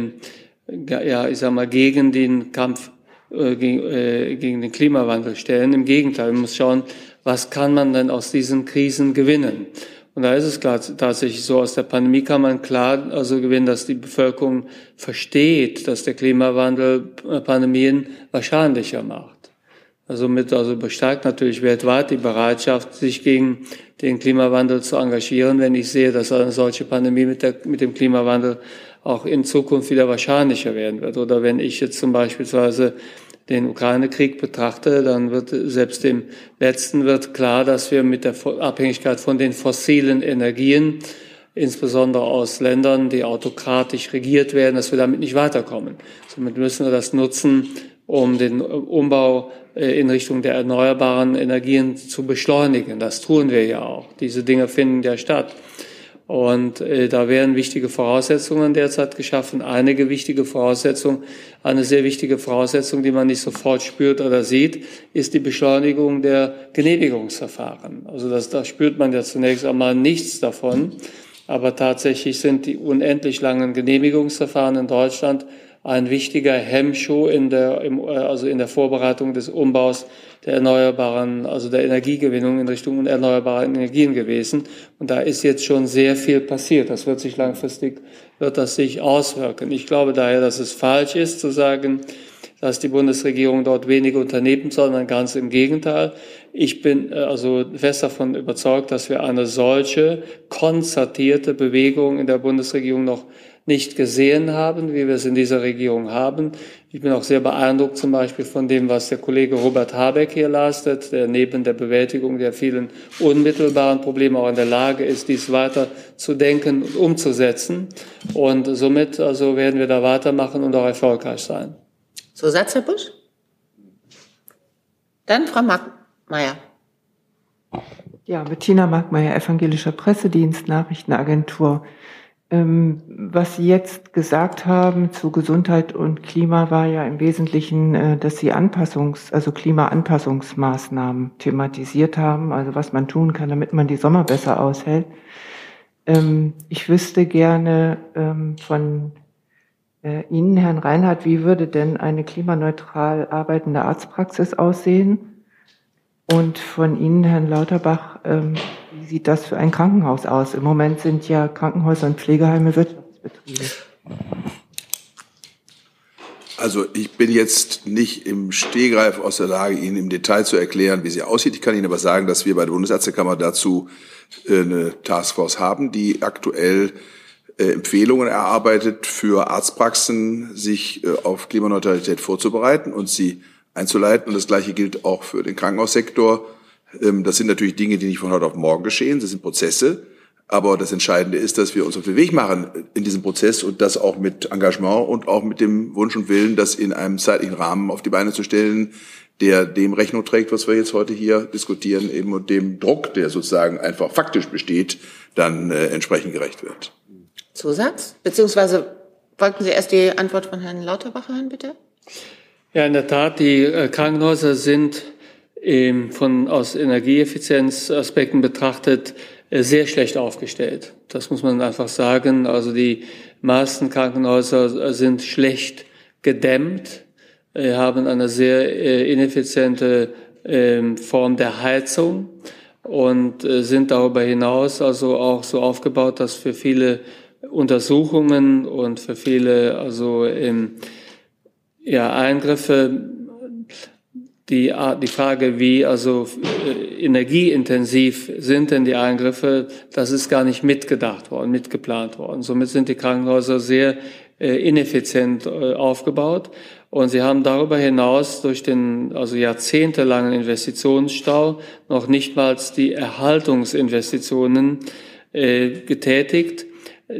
Speaker 3: ja, ich sag mal, gegen den Kampf äh, gegen, äh, gegen den Klimawandel stellen. Im Gegenteil, man muss schauen, was kann man denn aus diesen Krisen gewinnen? Und da ist es klar, tatsächlich so, aus der Pandemie kann man klar also gewinnen, dass die Bevölkerung versteht, dass der Klimawandel äh, Pandemien wahrscheinlicher macht. Also mit, also bestärkt natürlich weltweit die Bereitschaft, sich gegen den Klimawandel zu engagieren, wenn ich sehe, dass eine solche Pandemie mit, der, mit dem Klimawandel auch in Zukunft wieder wahrscheinlicher werden wird. Oder wenn ich jetzt zum Beispiel den Ukraine-Krieg betrachte, dann wird selbst dem letzten wird klar, dass wir mit der Abhängigkeit von den fossilen Energien, insbesondere aus Ländern, die autokratisch regiert werden, dass wir damit nicht weiterkommen. Somit müssen wir das nutzen, um den Umbau äh, in Richtung der erneuerbaren Energien zu beschleunigen. Das tun wir ja auch. Diese Dinge finden ja statt. Und äh, da werden wichtige Voraussetzungen derzeit geschaffen. Einige wichtige Voraussetzungen, eine sehr wichtige Voraussetzung, die man nicht sofort spürt oder sieht, ist die Beschleunigung der Genehmigungsverfahren. Also das, da spürt man ja zunächst einmal nichts davon. Aber tatsächlich sind die unendlich langen Genehmigungsverfahren in Deutschland ein wichtiger Hemmschuh in der, im, also in der Vorbereitung des Umbaus der erneuerbaren, also der Energiegewinnung in Richtung erneuerbarer Energien gewesen. Und da ist jetzt schon sehr viel passiert. Das wird sich langfristig, wird das sich auswirken. Ich glaube daher, dass es falsch ist zu sagen, dass die Bundesregierung dort weniger unternehmen, sondern ganz im Gegenteil. Ich bin äh, also fest davon überzeugt, dass wir eine solche konzertierte Bewegung in der Bundesregierung noch nicht gesehen haben, wie wir es in dieser Regierung haben. Ich bin auch sehr beeindruckt zum Beispiel von dem, was der Kollege Robert Habeck hier leistet, der neben der Bewältigung der vielen unmittelbaren Probleme auch in der Lage ist, dies weiter zu denken und umzusetzen. Und somit also werden wir da weitermachen und auch erfolgreich sein.
Speaker 1: Zusatz, Herr Busch? Dann Frau Markmeier.
Speaker 9: Ja, Bettina Markmeier, Evangelischer Pressedienst, Nachrichtenagentur. Ähm, was Sie jetzt gesagt haben zu Gesundheit und Klima war ja im Wesentlichen, äh, dass Sie Anpassungs-, also Klimaanpassungsmaßnahmen thematisiert haben, also was man tun kann, damit man die Sommer besser aushält. Ähm, ich wüsste gerne ähm, von äh, Ihnen, Herrn Reinhardt, wie würde denn eine klimaneutral arbeitende Arztpraxis aussehen? Und von Ihnen, Herrn Lauterbach, sieht das für ein Krankenhaus aus? Im Moment sind ja Krankenhäuser und Pflegeheime Wirtschaftsbetriebe.
Speaker 6: Also ich bin jetzt nicht im Stehgreif aus der Lage, Ihnen im Detail zu erklären, wie sie aussieht. Ich kann Ihnen aber sagen, dass wir bei der Bundesärztekammer dazu äh, eine Taskforce haben, die aktuell äh, Empfehlungen erarbeitet für Arztpraxen, sich äh, auf Klimaneutralität vorzubereiten und sie einzuleiten. Und das Gleiche gilt auch für den Krankenhaussektor. Ähm, das sind natürlich Dinge, die nicht von heute auf morgen geschehen. Das sind Prozesse. Aber das Entscheidende ist, dass wir uns auf den Weg machen in diesem Prozess und das auch mit Engagement und auch mit dem Wunsch und Willen, das in einem zeitlichen Rahmen auf die Beine zu stellen, der dem Rechnung trägt, was wir jetzt heute hier diskutieren, eben und dem Druck, der sozusagen einfach faktisch besteht, dann äh, entsprechend gerecht wird.
Speaker 1: Zusatz? Beziehungsweise wollten Sie erst die Antwort von Herrn Lauterbach hören, bitte?
Speaker 3: Ja, in der Tat, die äh, Krankenhäuser sind von, aus Energieeffizienzaspekten betrachtet äh, sehr schlecht aufgestellt. Das muss man einfach sagen. Also die meisten Krankenhäuser äh, sind schlecht gedämmt, haben eine sehr ineffiziente ähm, Form der Heizung und sind darüber hinaus also auch so aufgebaut, dass für viele Untersuchungen und für viele also ähm, ja, Eingriffe, die, die Frage, wie also äh, energieintensiv sind denn die Eingriffe, das ist gar nicht mitgedacht worden, mitgeplant worden. Somit sind die Krankenhäuser sehr äh, ineffizient äh, aufgebaut. Und sie haben darüber hinaus durch den also jahrzehntelangen Investitionsstau noch nicht mal die Erhaltungsinvestitionen getätigt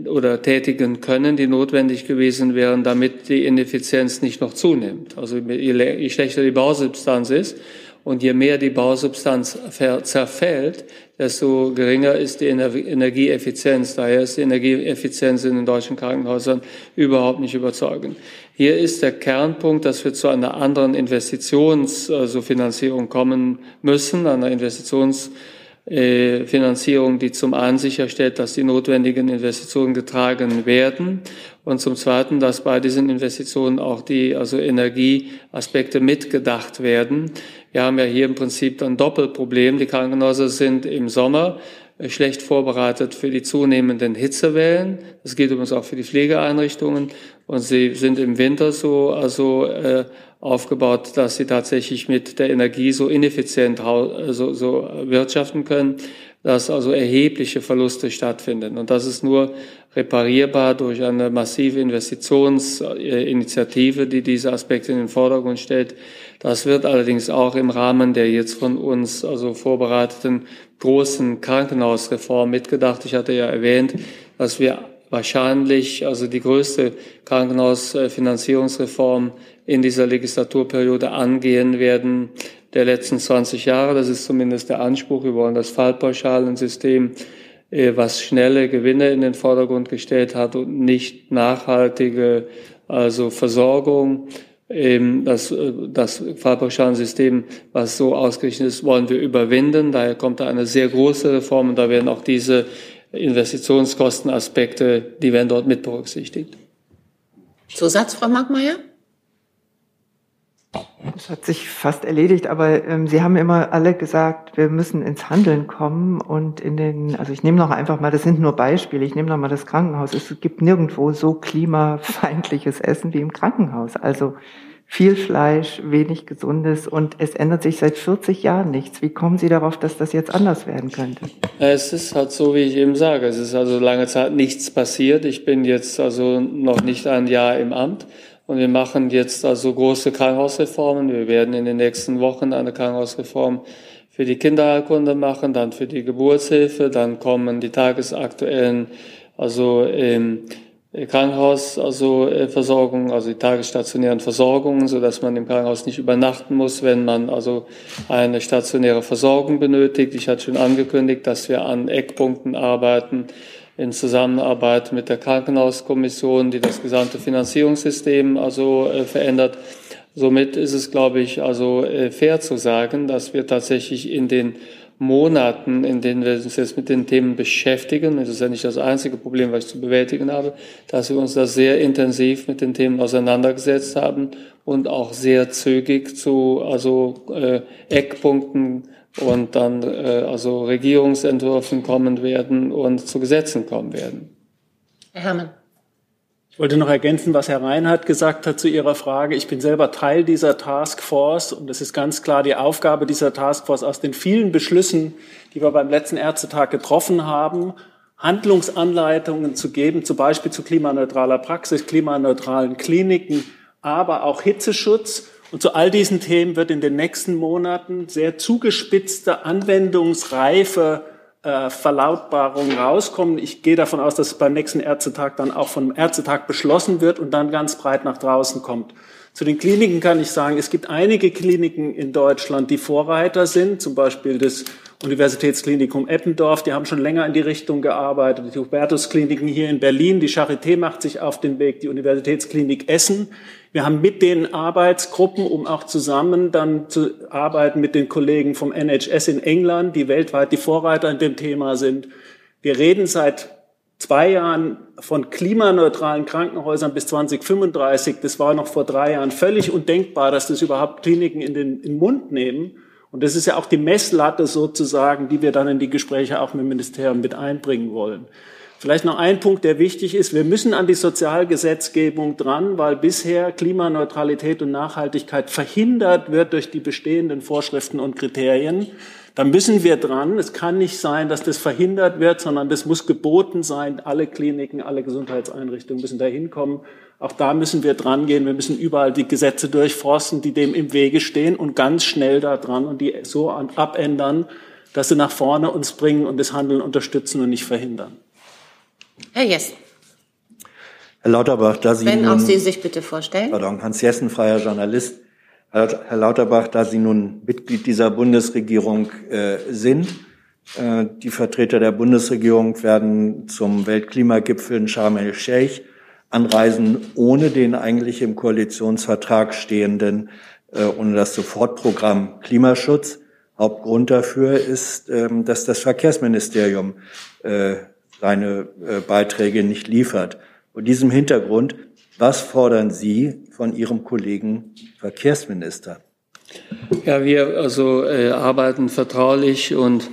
Speaker 3: oder tätigen können, die notwendig gewesen wären, damit die Ineffizienz nicht noch zunimmt. Also je, schlechter die Bausubstanz ist und je mehr die Bausubstanz zerfällt, desto geringer ist die Energieeffizienz. Daher ist die Energieeffizienz in den deutschen Krankenhäusern überhaupt nicht überzeugend. Hier ist der Kernpunkt, dass wir zu einer anderen Investitionsfinanzierung kommen müssen, einer Investitions Finanzierung, die zum einen sicherstellt, dass die notwendigen Investitionen getragen werden und zum zweiten, dass bei diesen Investitionen auch die also Energieaspekte mitgedacht werden. Wir haben ja hier im Prinzip ein Doppelproblem. Die Krankenhäuser sind im Sommer äh, schlecht vorbereitet für die zunehmenden Hitzewellen. Das gilt übrigens auch für die Pflegeeinrichtungen. Und sie sind im Winter so also äh, aufgebaut, dass sie tatsächlich mit der Energie so ineffizient so, so wirtschaften können, dass also erhebliche Verluste stattfinden. Und das ist nur reparierbar durch eine massive Investitionsinitiative, die diese Aspekte in den Vordergrund stellt. Das wird allerdings auch im Rahmen der jetzt von uns also vorbereiteten großen Krankenhausreform mitgedacht. Ich hatte ja erwähnt, dass wir wahrscheinlich also die größte Krankenhausfinanzierungsreform in dieser Legislaturperiode angehen werden der letzten 20 Jahre. Das ist zumindest der Anspruch. Wir wollen das Fallpauschalensystem, äh, was schnelle Gewinne in den Vordergrund gestellt hat und nicht nachhaltige, also Versorgung. Ähm, das, äh, das Fallpauschalensystem, was so ausgerichtet ist, wollen wir überwinden. Daher kommt da eine sehr große Reform und da werden auch diese Investitionskostenaspekte, die werden dort mit berücksichtigt.
Speaker 1: Zusatz, Frau Markmeier?
Speaker 9: Das hat sich fast erledigt, aber ähm, Sie haben immer alle gesagt, wir müssen ins Handeln kommen und in den, also ich nehme noch einfach mal, das sind nur Beispiele, ich nehme noch mal das Krankenhaus. Es gibt nirgendwo so klimafeindliches Essen wie im Krankenhaus. Also viel Fleisch, wenig Gesundes und es ändert sich seit 40 Jahren nichts. Wie kommen Sie darauf, dass das jetzt anders werden könnte?
Speaker 3: Es ist halt so, wie ich eben sage, es ist also lange Zeit nichts passiert. Ich bin jetzt also noch nicht ein Jahr im Amt. Und wir machen jetzt also große Krankenhausreformen. Wir werden in den nächsten Wochen eine Krankenhausreform für die Kinderheilkunde machen, dann für die Geburtshilfe, dann kommen die tagesaktuellen, also ähm, Krankenhaus, also äh, Versorgung, also die tagesstationären Versorgungen, so dass man im Krankenhaus nicht übernachten muss, wenn man also eine stationäre Versorgung benötigt. Ich hatte schon angekündigt, dass wir an Eckpunkten arbeiten, in Zusammenarbeit mit der Krankenhauskommission, die das gesamte Finanzierungssystem also äh, verändert. Somit ist es, glaube ich, also äh, fair zu sagen, dass wir tatsächlich in den Monaten, in denen wir uns jetzt mit den Themen beschäftigen, das ist ja nicht das einzige Problem, was ich zu bewältigen habe, dass wir uns da sehr intensiv mit den Themen auseinandergesetzt haben und auch sehr zügig zu also äh, Eckpunkten und dann äh, also Regierungsentwürfen kommen werden und zu Gesetzen kommen werden.
Speaker 1: Herr Herrmann.
Speaker 2: Ich wollte noch ergänzen, was Herr Reinhardt gesagt hat zu Ihrer Frage. Ich bin selber Teil dieser Taskforce und es ist ganz klar die Aufgabe dieser Taskforce aus den vielen Beschlüssen, die wir beim letzten Ärztetag getroffen haben, Handlungsanleitungen zu geben, zum Beispiel zu klimaneutraler Praxis, klimaneutralen Kliniken, aber auch Hitzeschutz und zu all diesen Themen wird in den nächsten Monaten sehr zugespitzte, anwendungsreife äh, Verlautbarungen rauskommen. Ich gehe davon aus, dass es beim nächsten Ärztetag dann auch vom Ärztetag beschlossen wird und dann ganz breit nach draußen kommt. Zu den Kliniken kann ich sagen, es gibt einige Kliniken in Deutschland, die Vorreiter sind, zum Beispiel das Universitätsklinikum Eppendorf, die haben schon länger in die Richtung gearbeitet, die Hubertuskliniken hier in Berlin, die Charité macht sich auf den Weg, die Universitätsklinik Essen. Wir haben mit den Arbeitsgruppen, um auch zusammen dann zu arbeiten mit den Kollegen vom NHS in England, die weltweit die Vorreiter in dem Thema sind. Wir reden seit zwei Jahren von klimaneutralen Krankenhäusern bis 2035. Das war noch vor drei Jahren völlig undenkbar, dass das überhaupt Kliniken in den, in den Mund nehmen. Und das ist ja auch die Messlatte sozusagen, die wir dann in die Gespräche auch mit dem Ministerium mit einbringen wollen. Vielleicht noch ein Punkt, der wichtig ist. Wir müssen an die Sozialgesetzgebung dran, weil bisher Klimaneutralität und Nachhaltigkeit verhindert wird durch die bestehenden Vorschriften und Kriterien. Da müssen wir dran. Es kann nicht sein, dass das verhindert wird, sondern das muss geboten sein. Alle Kliniken, alle Gesundheitseinrichtungen müssen da hinkommen. Auch da müssen wir dran gehen. Wir müssen überall die Gesetze durchforsten, die dem im Wege stehen und ganz schnell da dran und die so abändern, dass sie nach vorne uns bringen und das Handeln unterstützen und nicht verhindern.
Speaker 1: Herr Jessen.
Speaker 10: Herr Lauterbach, da Sie
Speaker 1: Wenn auch Sie sich bitte vorstellen.
Speaker 10: Pardon, Hans Jessen, freier Journalist. Herr Lauterbach, da Sie nun Mitglied dieser Bundesregierung äh, sind, äh, die Vertreter der Bundesregierung werden zum Weltklimagipfel in Sharm el-Sheikh anreisen, ohne den eigentlich im Koalitionsvertrag stehenden, äh, ohne das Sofortprogramm Klimaschutz. Hauptgrund dafür ist, ähm, dass das Verkehrsministerium seine Beiträge nicht liefert. Vor diesem Hintergrund, was fordern Sie von Ihrem Kollegen Verkehrsminister?
Speaker 3: Ja, wir also äh, arbeiten vertraulich und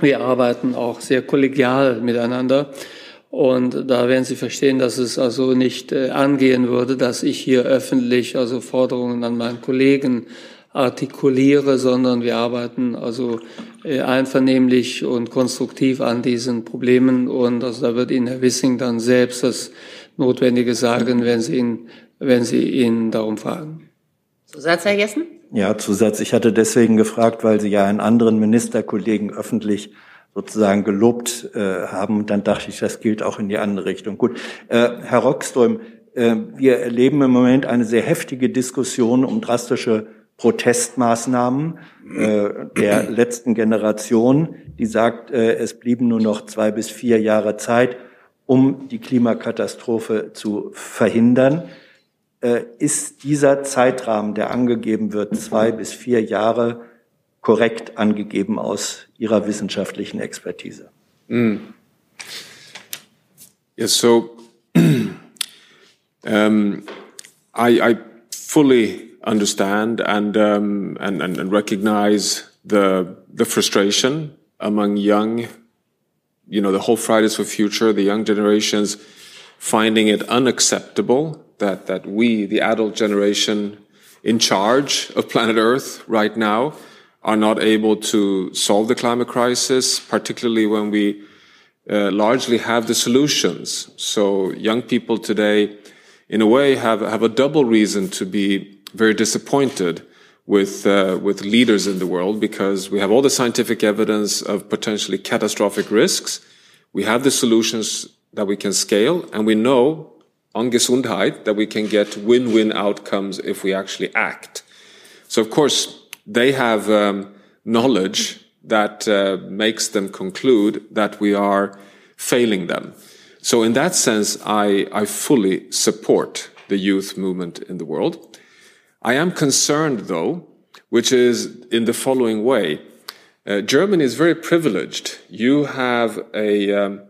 Speaker 3: wir arbeiten auch sehr kollegial miteinander. Und da werden Sie verstehen, dass es also nicht äh, angehen würde, dass ich hier öffentlich also Forderungen an meinen Kollegen artikuliere, sondern wir arbeiten also äh, einvernehmlich und konstruktiv an diesen Problemen. Und also da wird Ihnen Herr Wissing dann selbst das Notwendige sagen, wenn Sie ihn, wenn Sie ihn darum fragen.
Speaker 1: Zusatz, Herr Jessen?
Speaker 10: Ja, Zusatz. Ich hatte deswegen gefragt, weil Sie ja einen anderen Ministerkollegen öffentlich sozusagen gelobt äh, haben. Dann dachte ich, das gilt auch in die andere Richtung. Gut, äh, Herr Rockström, äh, wir erleben im Moment eine sehr heftige Diskussion um drastische Protestmaßnahmen äh, der letzten Generation, die sagt, äh, es blieben nur noch zwei bis vier Jahre Zeit, um die Klimakatastrophe zu verhindern. Äh, ist dieser Zeitrahmen, der angegeben wird, zwei bis vier Jahre, korrekt angegeben aus Ihrer wissenschaftlichen Expertise?
Speaker 5: Mm. Yes, so um, I, I fully understand and, um, and, and, and recognize the, the frustration among young, you know, the whole Fridays for Future, the young generations finding it unacceptable that, that we, the adult generation in charge of planet Earth right now, are not able to solve the climate crisis, particularly when we uh, largely have the solutions. So young people today, in a way, have, have a double reason to be very disappointed with uh, with leaders in the world because we have all the scientific evidence of potentially catastrophic risks. We have the solutions that we can scale, and we know on Gesundheit that we can get win-win outcomes if we actually act. So, of course, they have um, knowledge that uh, makes them conclude that we are failing them. So, in that sense, I, I fully support the youth movement in the world. I am concerned, though, which is in the following way. Uh, Germany is very privileged. You have a, um,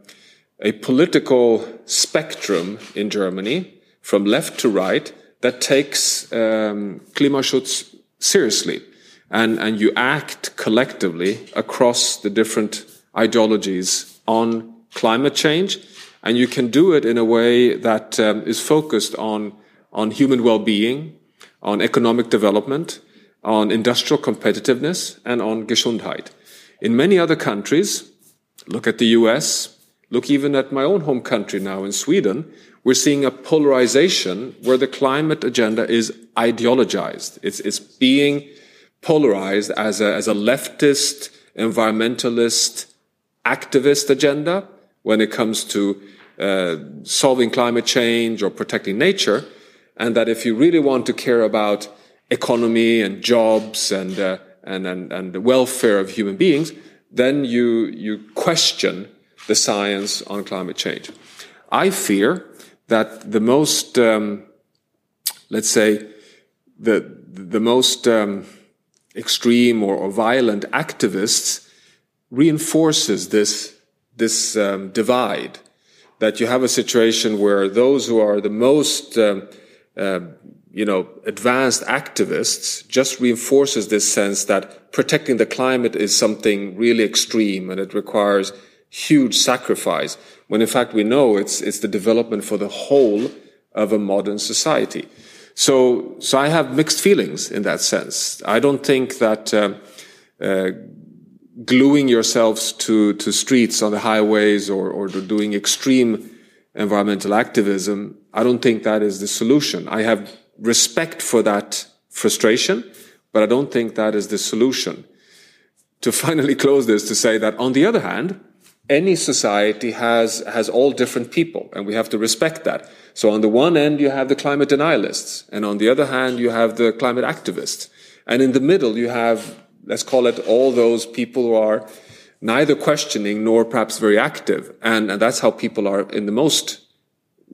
Speaker 5: a political spectrum in Germany from left to right that takes um, Klimaschutz seriously. And, and you act collectively across the different ideologies on climate change. And you can do it in a way that um, is focused on, on human well-being, on economic development, on industrial competitiveness, and on Gesundheit. In many other countries, look at the US, look even at my own home country now in Sweden, we're seeing a polarization where the climate agenda is ideologized. It's, it's being polarized as a, as a leftist, environmentalist, activist agenda when it comes to uh, solving climate change or protecting nature and that if you really want to care about economy and jobs and uh, and, and and the welfare of human beings, then you you question the science on climate change. I fear that the most, um, let's say, the the most um, extreme or, or, violent activists reinforces this this um, divide. That you have a situation where those who are the most um, um, you know, advanced activists just reinforces this sense that protecting the climate is something really extreme and it requires huge sacrifice, when in fact we know it's, it's the development for the whole of a modern society. So, so I have mixed feelings in that sense. I don't think that uh, uh, gluing yourselves to, to streets on the highways or, or doing extreme environmental activism, I don't think that is the solution. I have respect for that frustration, but I don't think that is the solution. To finally close this, to say that on the other hand, any society has, has all different people, and we have to respect that. So on the one end, you have the climate denialists, and on the other hand, you have the climate activists. And in the middle, you have, let's call it all those people who are neither questioning nor perhaps very active. And, and that's how people are in the most,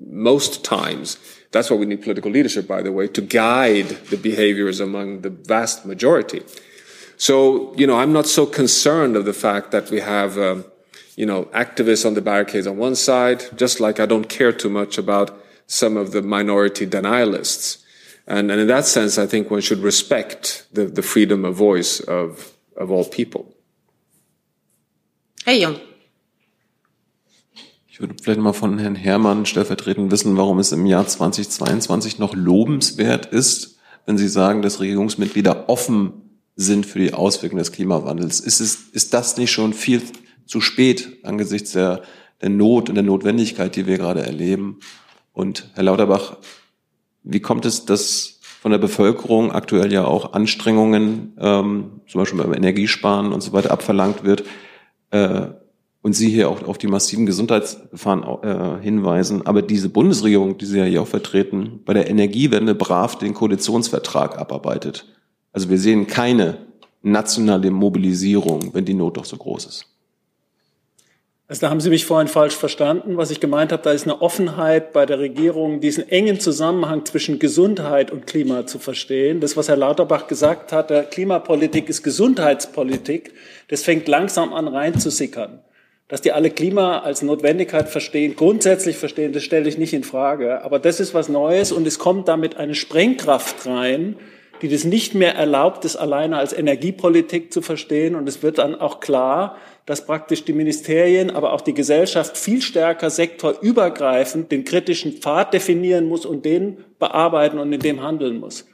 Speaker 5: most times. That's why we need political leadership, by the way, to guide the behaviors among the vast majority. So, you know, I'm not so concerned of the fact that we have, um, you know, activists on the barricades on one side, just like I don't care too much about some of the minority denialists. And, and in that sense, I think one should respect the, the freedom of voice of, of all people.
Speaker 1: Herr Jung.
Speaker 7: Ich würde vielleicht mal von Herrn Herrmann stellvertretend wissen, warum es im Jahr 2022 noch lobenswert ist, wenn Sie sagen, dass Regierungsmitglieder offen sind für die Auswirkungen des Klimawandels. Ist, es, ist das nicht schon viel zu spät angesichts der, der Not und der Notwendigkeit, die wir gerade erleben? Und Herr Lauterbach, wie kommt es, dass von der Bevölkerung aktuell ja auch Anstrengungen, ähm, zum Beispiel beim Energiesparen und so weiter, abverlangt wird, äh, und Sie hier auch auf die massiven Gesundheitsgefahren äh, hinweisen. Aber diese Bundesregierung, die Sie ja hier auch vertreten, bei der Energiewende brav den Koalitionsvertrag abarbeitet. Also wir sehen keine nationale Mobilisierung, wenn die Not doch so groß ist.
Speaker 2: Also da haben Sie mich vorhin falsch verstanden. Was ich gemeint habe, da ist eine Offenheit bei der Regierung, diesen engen Zusammenhang zwischen Gesundheit und Klima zu verstehen. Das, was Herr Lauterbach gesagt hat, der Klimapolitik ist Gesundheitspolitik, das fängt langsam an reinzusickern. Dass die alle Klima als Notwendigkeit verstehen, grundsätzlich verstehen, das stelle ich nicht in Frage. Aber das ist was Neues und es kommt damit eine Sprengkraft rein, die das nicht mehr erlaubt, das alleine als Energiepolitik zu verstehen. Und es wird dann auch klar, dass praktisch die Ministerien, aber auch die Gesellschaft viel stärker sektorübergreifend den kritischen Pfad definieren muss und den bearbeiten und in dem handeln muss.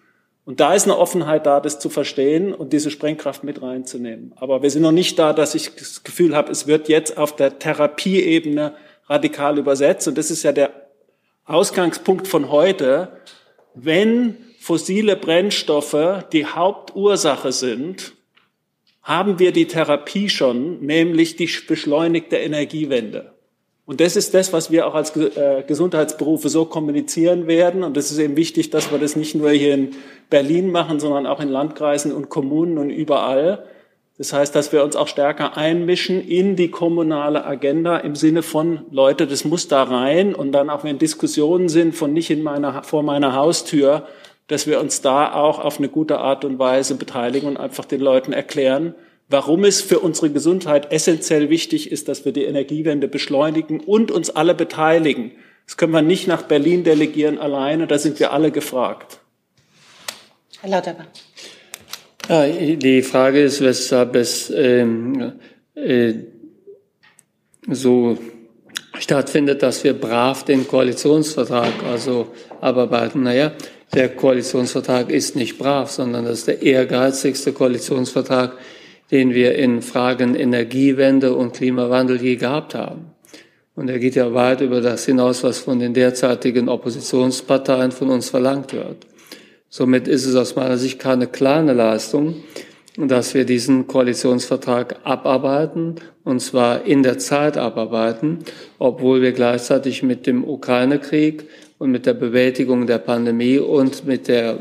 Speaker 2: Und da ist eine Offenheit da, das zu verstehen und diese Sprengkraft mit reinzunehmen. Aber wir sind noch nicht da, dass ich das Gefühl habe, es wird jetzt auf der Therapieebene radikal übersetzt. Und das ist ja der Ausgangspunkt von heute. Wenn fossile Brennstoffe die Hauptursache sind, haben wir die Therapie schon, nämlich die beschleunigte Energiewende. Und das ist das, was wir auch als äh, Gesundheitsberufe so kommunizieren werden. Und es ist eben wichtig, dass wir das nicht nur hier in Berlin machen, sondern auch in Landkreisen und Kommunen und überall. Das heißt, dass wir uns auch stärker einmischen in die kommunale Agenda im Sinne von, Leute, das muss da rein. Und dann auch wenn Diskussionen sind von nicht in meiner, vor meiner Haustür, dass wir uns da auch auf eine gute Art und Weise beteiligen und einfach den Leuten erklären, warum es für unsere Gesundheit essentiell wichtig ist, dass wir die Energiewende beschleunigen und uns alle beteiligen. Das können wir nicht nach Berlin delegieren alleine, da sind wir alle gefragt.
Speaker 1: Herr Lauterbach.
Speaker 3: Ja, die Frage ist, weshalb es ähm, äh, so stattfindet, dass wir brav den Koalitionsvertrag also abarbeiten. Naja, der Koalitionsvertrag ist nicht brav, sondern das ist der ehrgeizigste Koalitionsvertrag, den wir in Fragen Energiewende und Klimawandel je gehabt haben. Und er geht ja weit über das hinaus, was von den derzeitigen Oppositionsparteien von uns verlangt wird. Somit ist es aus meiner Sicht keine kleine Leistung, dass wir diesen Koalitionsvertrag abarbeiten, und zwar in der Zeit abarbeiten, obwohl wir gleichzeitig mit dem Ukraine-Krieg und mit der Bewältigung der Pandemie und mit der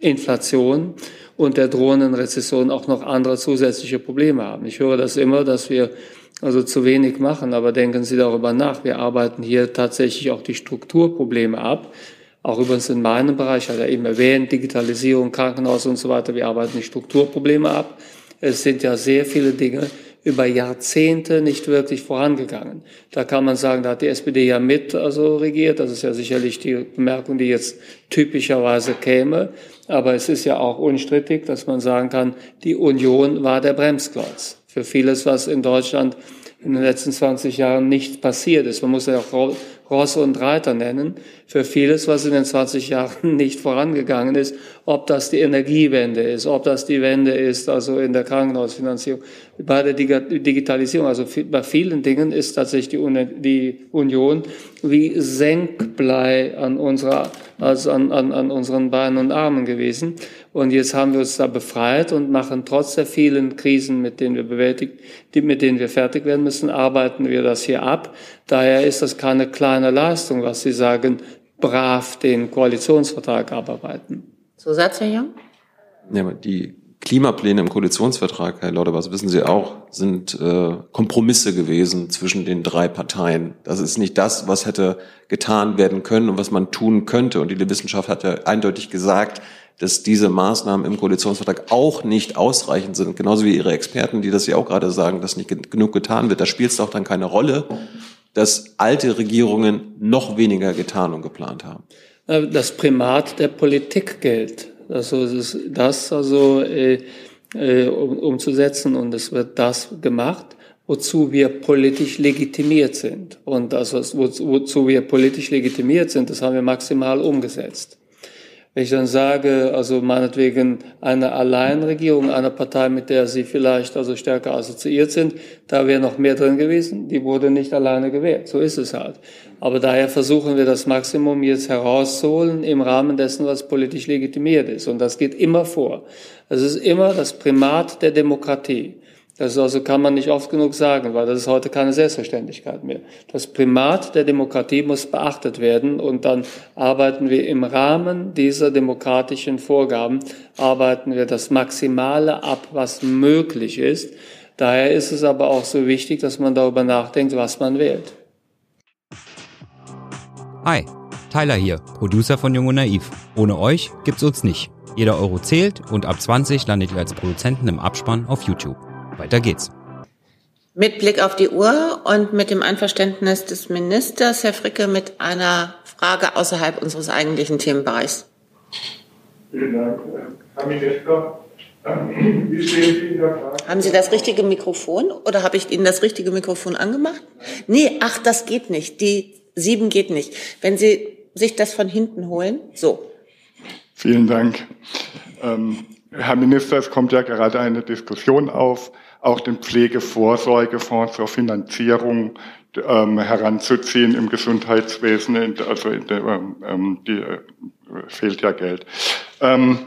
Speaker 3: Inflation und der drohenden Rezession auch noch andere zusätzliche Probleme haben. Ich höre das immer, dass wir also zu wenig machen, aber denken Sie darüber nach. Wir arbeiten hier tatsächlich auch die Strukturprobleme ab. Auch übrigens in meinem Bereich, hat er eben erwähnt, Digitalisierung, Krankenhaus und so weiter. Wir arbeiten die Strukturprobleme ab. Es sind ja sehr viele Dinge, über Jahrzehnte nicht wirklich vorangegangen. Da kann man sagen, da hat die SPD ja mit also regiert. Das ist ja sicherlich die Bemerkung, die jetzt typischerweise käme. Aber es ist ja auch unstrittig, dass man sagen kann, die Union war der Bremsklotz für vieles, was in Deutschland in den letzten 20 Jahren nicht passiert ist. Man muss ja auch Ross und Reiter nennen für vieles, was in den 20 Jahren nicht vorangegangen ist, ob das die Energiewende ist, ob das die Wende ist, also in der Krankenhausfinanzierung, bei der Digitalisierung, also bei vielen Dingen ist tatsächlich die Union wie Senkblei an unserer, also an, an, an unseren Beinen und Armen gewesen. Und jetzt haben wir uns da befreit und machen trotz der vielen Krisen, mit denen wir bewältigt, mit denen wir fertig werden müssen, arbeiten wir das hier ab. Daher ist das keine kleine Leistung, was Sie sagen, brav den Koalitionsvertrag abarbeiten.
Speaker 1: Zusatz, Herr Jung?
Speaker 7: Ja, die Klimapläne im Koalitionsvertrag, Herr Lauterbach, das wissen Sie auch, sind äh, Kompromisse gewesen zwischen den drei Parteien. Das ist nicht das, was hätte getan werden können und was man tun könnte. Und die Wissenschaft hat ja eindeutig gesagt, dass diese Maßnahmen im Koalitionsvertrag auch nicht ausreichend sind. Genauso wie Ihre Experten, die das ja auch gerade sagen, dass nicht genug getan wird. Da spielt es doch dann keine Rolle, dass alte Regierungen noch weniger getan und geplant haben.
Speaker 3: Äh, das Primat der Politik gilt. Also das also äh, äh, um, umzusetzen und es wird das gemacht, wozu wir politisch legitimiert sind. Und das, wozu wir politisch legitimiert sind, das haben wir maximal umgesetzt. Wenn ich dann sage, also meinetwegen eine Alleinregierung einer Partei, mit der Sie vielleicht also stärker assoziiert sind, da wäre noch mehr drin gewesen. Die wurde nicht alleine gewählt. So ist es halt. Aber daher versuchen wir das Maximum jetzt herauszuholen im Rahmen dessen, was politisch legitimiert ist. Und das geht immer vor. Es ist immer das Primat der Demokratie. Das also kann man nicht oft genug sagen, weil das ist heute keine Selbstverständlichkeit mehr. Das Primat der Demokratie muss beachtet werden und dann arbeiten wir im Rahmen dieser demokratischen Vorgaben, arbeiten wir das Maximale ab, was möglich ist. Daher ist es aber auch so wichtig, dass man darüber nachdenkt, was man wählt.
Speaker 11: Hi, Tyler hier, Producer von Jung und Naiv. Ohne euch gibt's uns nicht. Jeder Euro zählt und ab 20 landet ihr als Produzenten im Abspann auf YouTube. Weiter geht's.
Speaker 1: Mit Blick auf die Uhr und mit dem Einverständnis des Ministers, Herr Fricke, mit einer Frage außerhalb unseres eigentlichen Themenbereichs.
Speaker 12: Vielen Dank. Herr Minister, wie stehen Sie in der Frage?
Speaker 1: Haben Sie das richtige Mikrofon oder habe ich Ihnen das richtige Mikrofon angemacht? Nee, ach, das geht nicht. Die sieben geht nicht. Wenn Sie sich das von hinten holen, so.
Speaker 12: Vielen Dank. Ähm, Herr Minister, es kommt ja gerade eine Diskussion auf auch den Pflegevorsorgefonds zur Finanzierung ähm, heranzuziehen im Gesundheitswesen. Also ähm, ähm, die, äh, fehlt ja Geld. Ähm,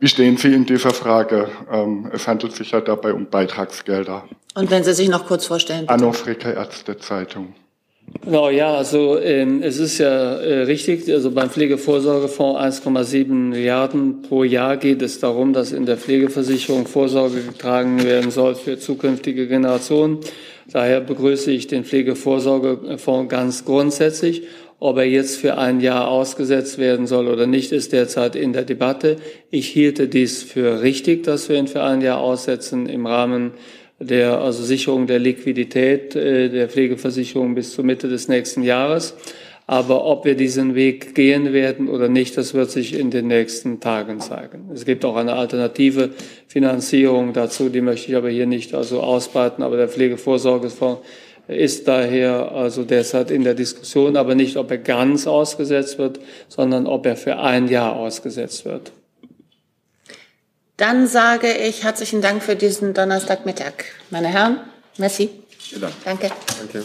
Speaker 12: wie stehen Sie in dieser Frage? Ähm, es handelt sich ja dabei um Beitragsgelder.
Speaker 1: Und wenn Sie sich noch kurz vorstellen.
Speaker 12: Bitte. Anno Fricke, Ärztezeitung.
Speaker 3: Genau, ja, also ähm, es ist ja äh, richtig, also beim Pflegevorsorgefonds 1,7 Milliarden pro Jahr geht es darum, dass in der Pflegeversicherung Vorsorge getragen werden soll für zukünftige Generationen. Daher begrüße ich den Pflegevorsorgefonds ganz grundsätzlich. Ob er jetzt für ein Jahr ausgesetzt werden soll oder nicht, ist derzeit in der Debatte. Ich hielte dies für richtig, dass wir ihn für ein Jahr aussetzen im Rahmen der also Sicherung der Liquidität äh, der Pflegeversicherung bis zur Mitte des nächsten Jahres. Aber ob wir diesen Weg gehen werden oder nicht, das wird sich in den nächsten Tagen zeigen. Es gibt auch eine alternative Finanzierung dazu, die möchte ich aber hier nicht also ausbreiten. Aber der Pflegevorsorgefonds ist daher also derzeit in der Diskussion, aber nicht, ob er ganz ausgesetzt wird, sondern ob er für ein Jahr ausgesetzt wird.
Speaker 1: Dann sage ich herzlichen Dank für diesen Donnerstagmittag. Meine Herren, merci. Danke. Danke.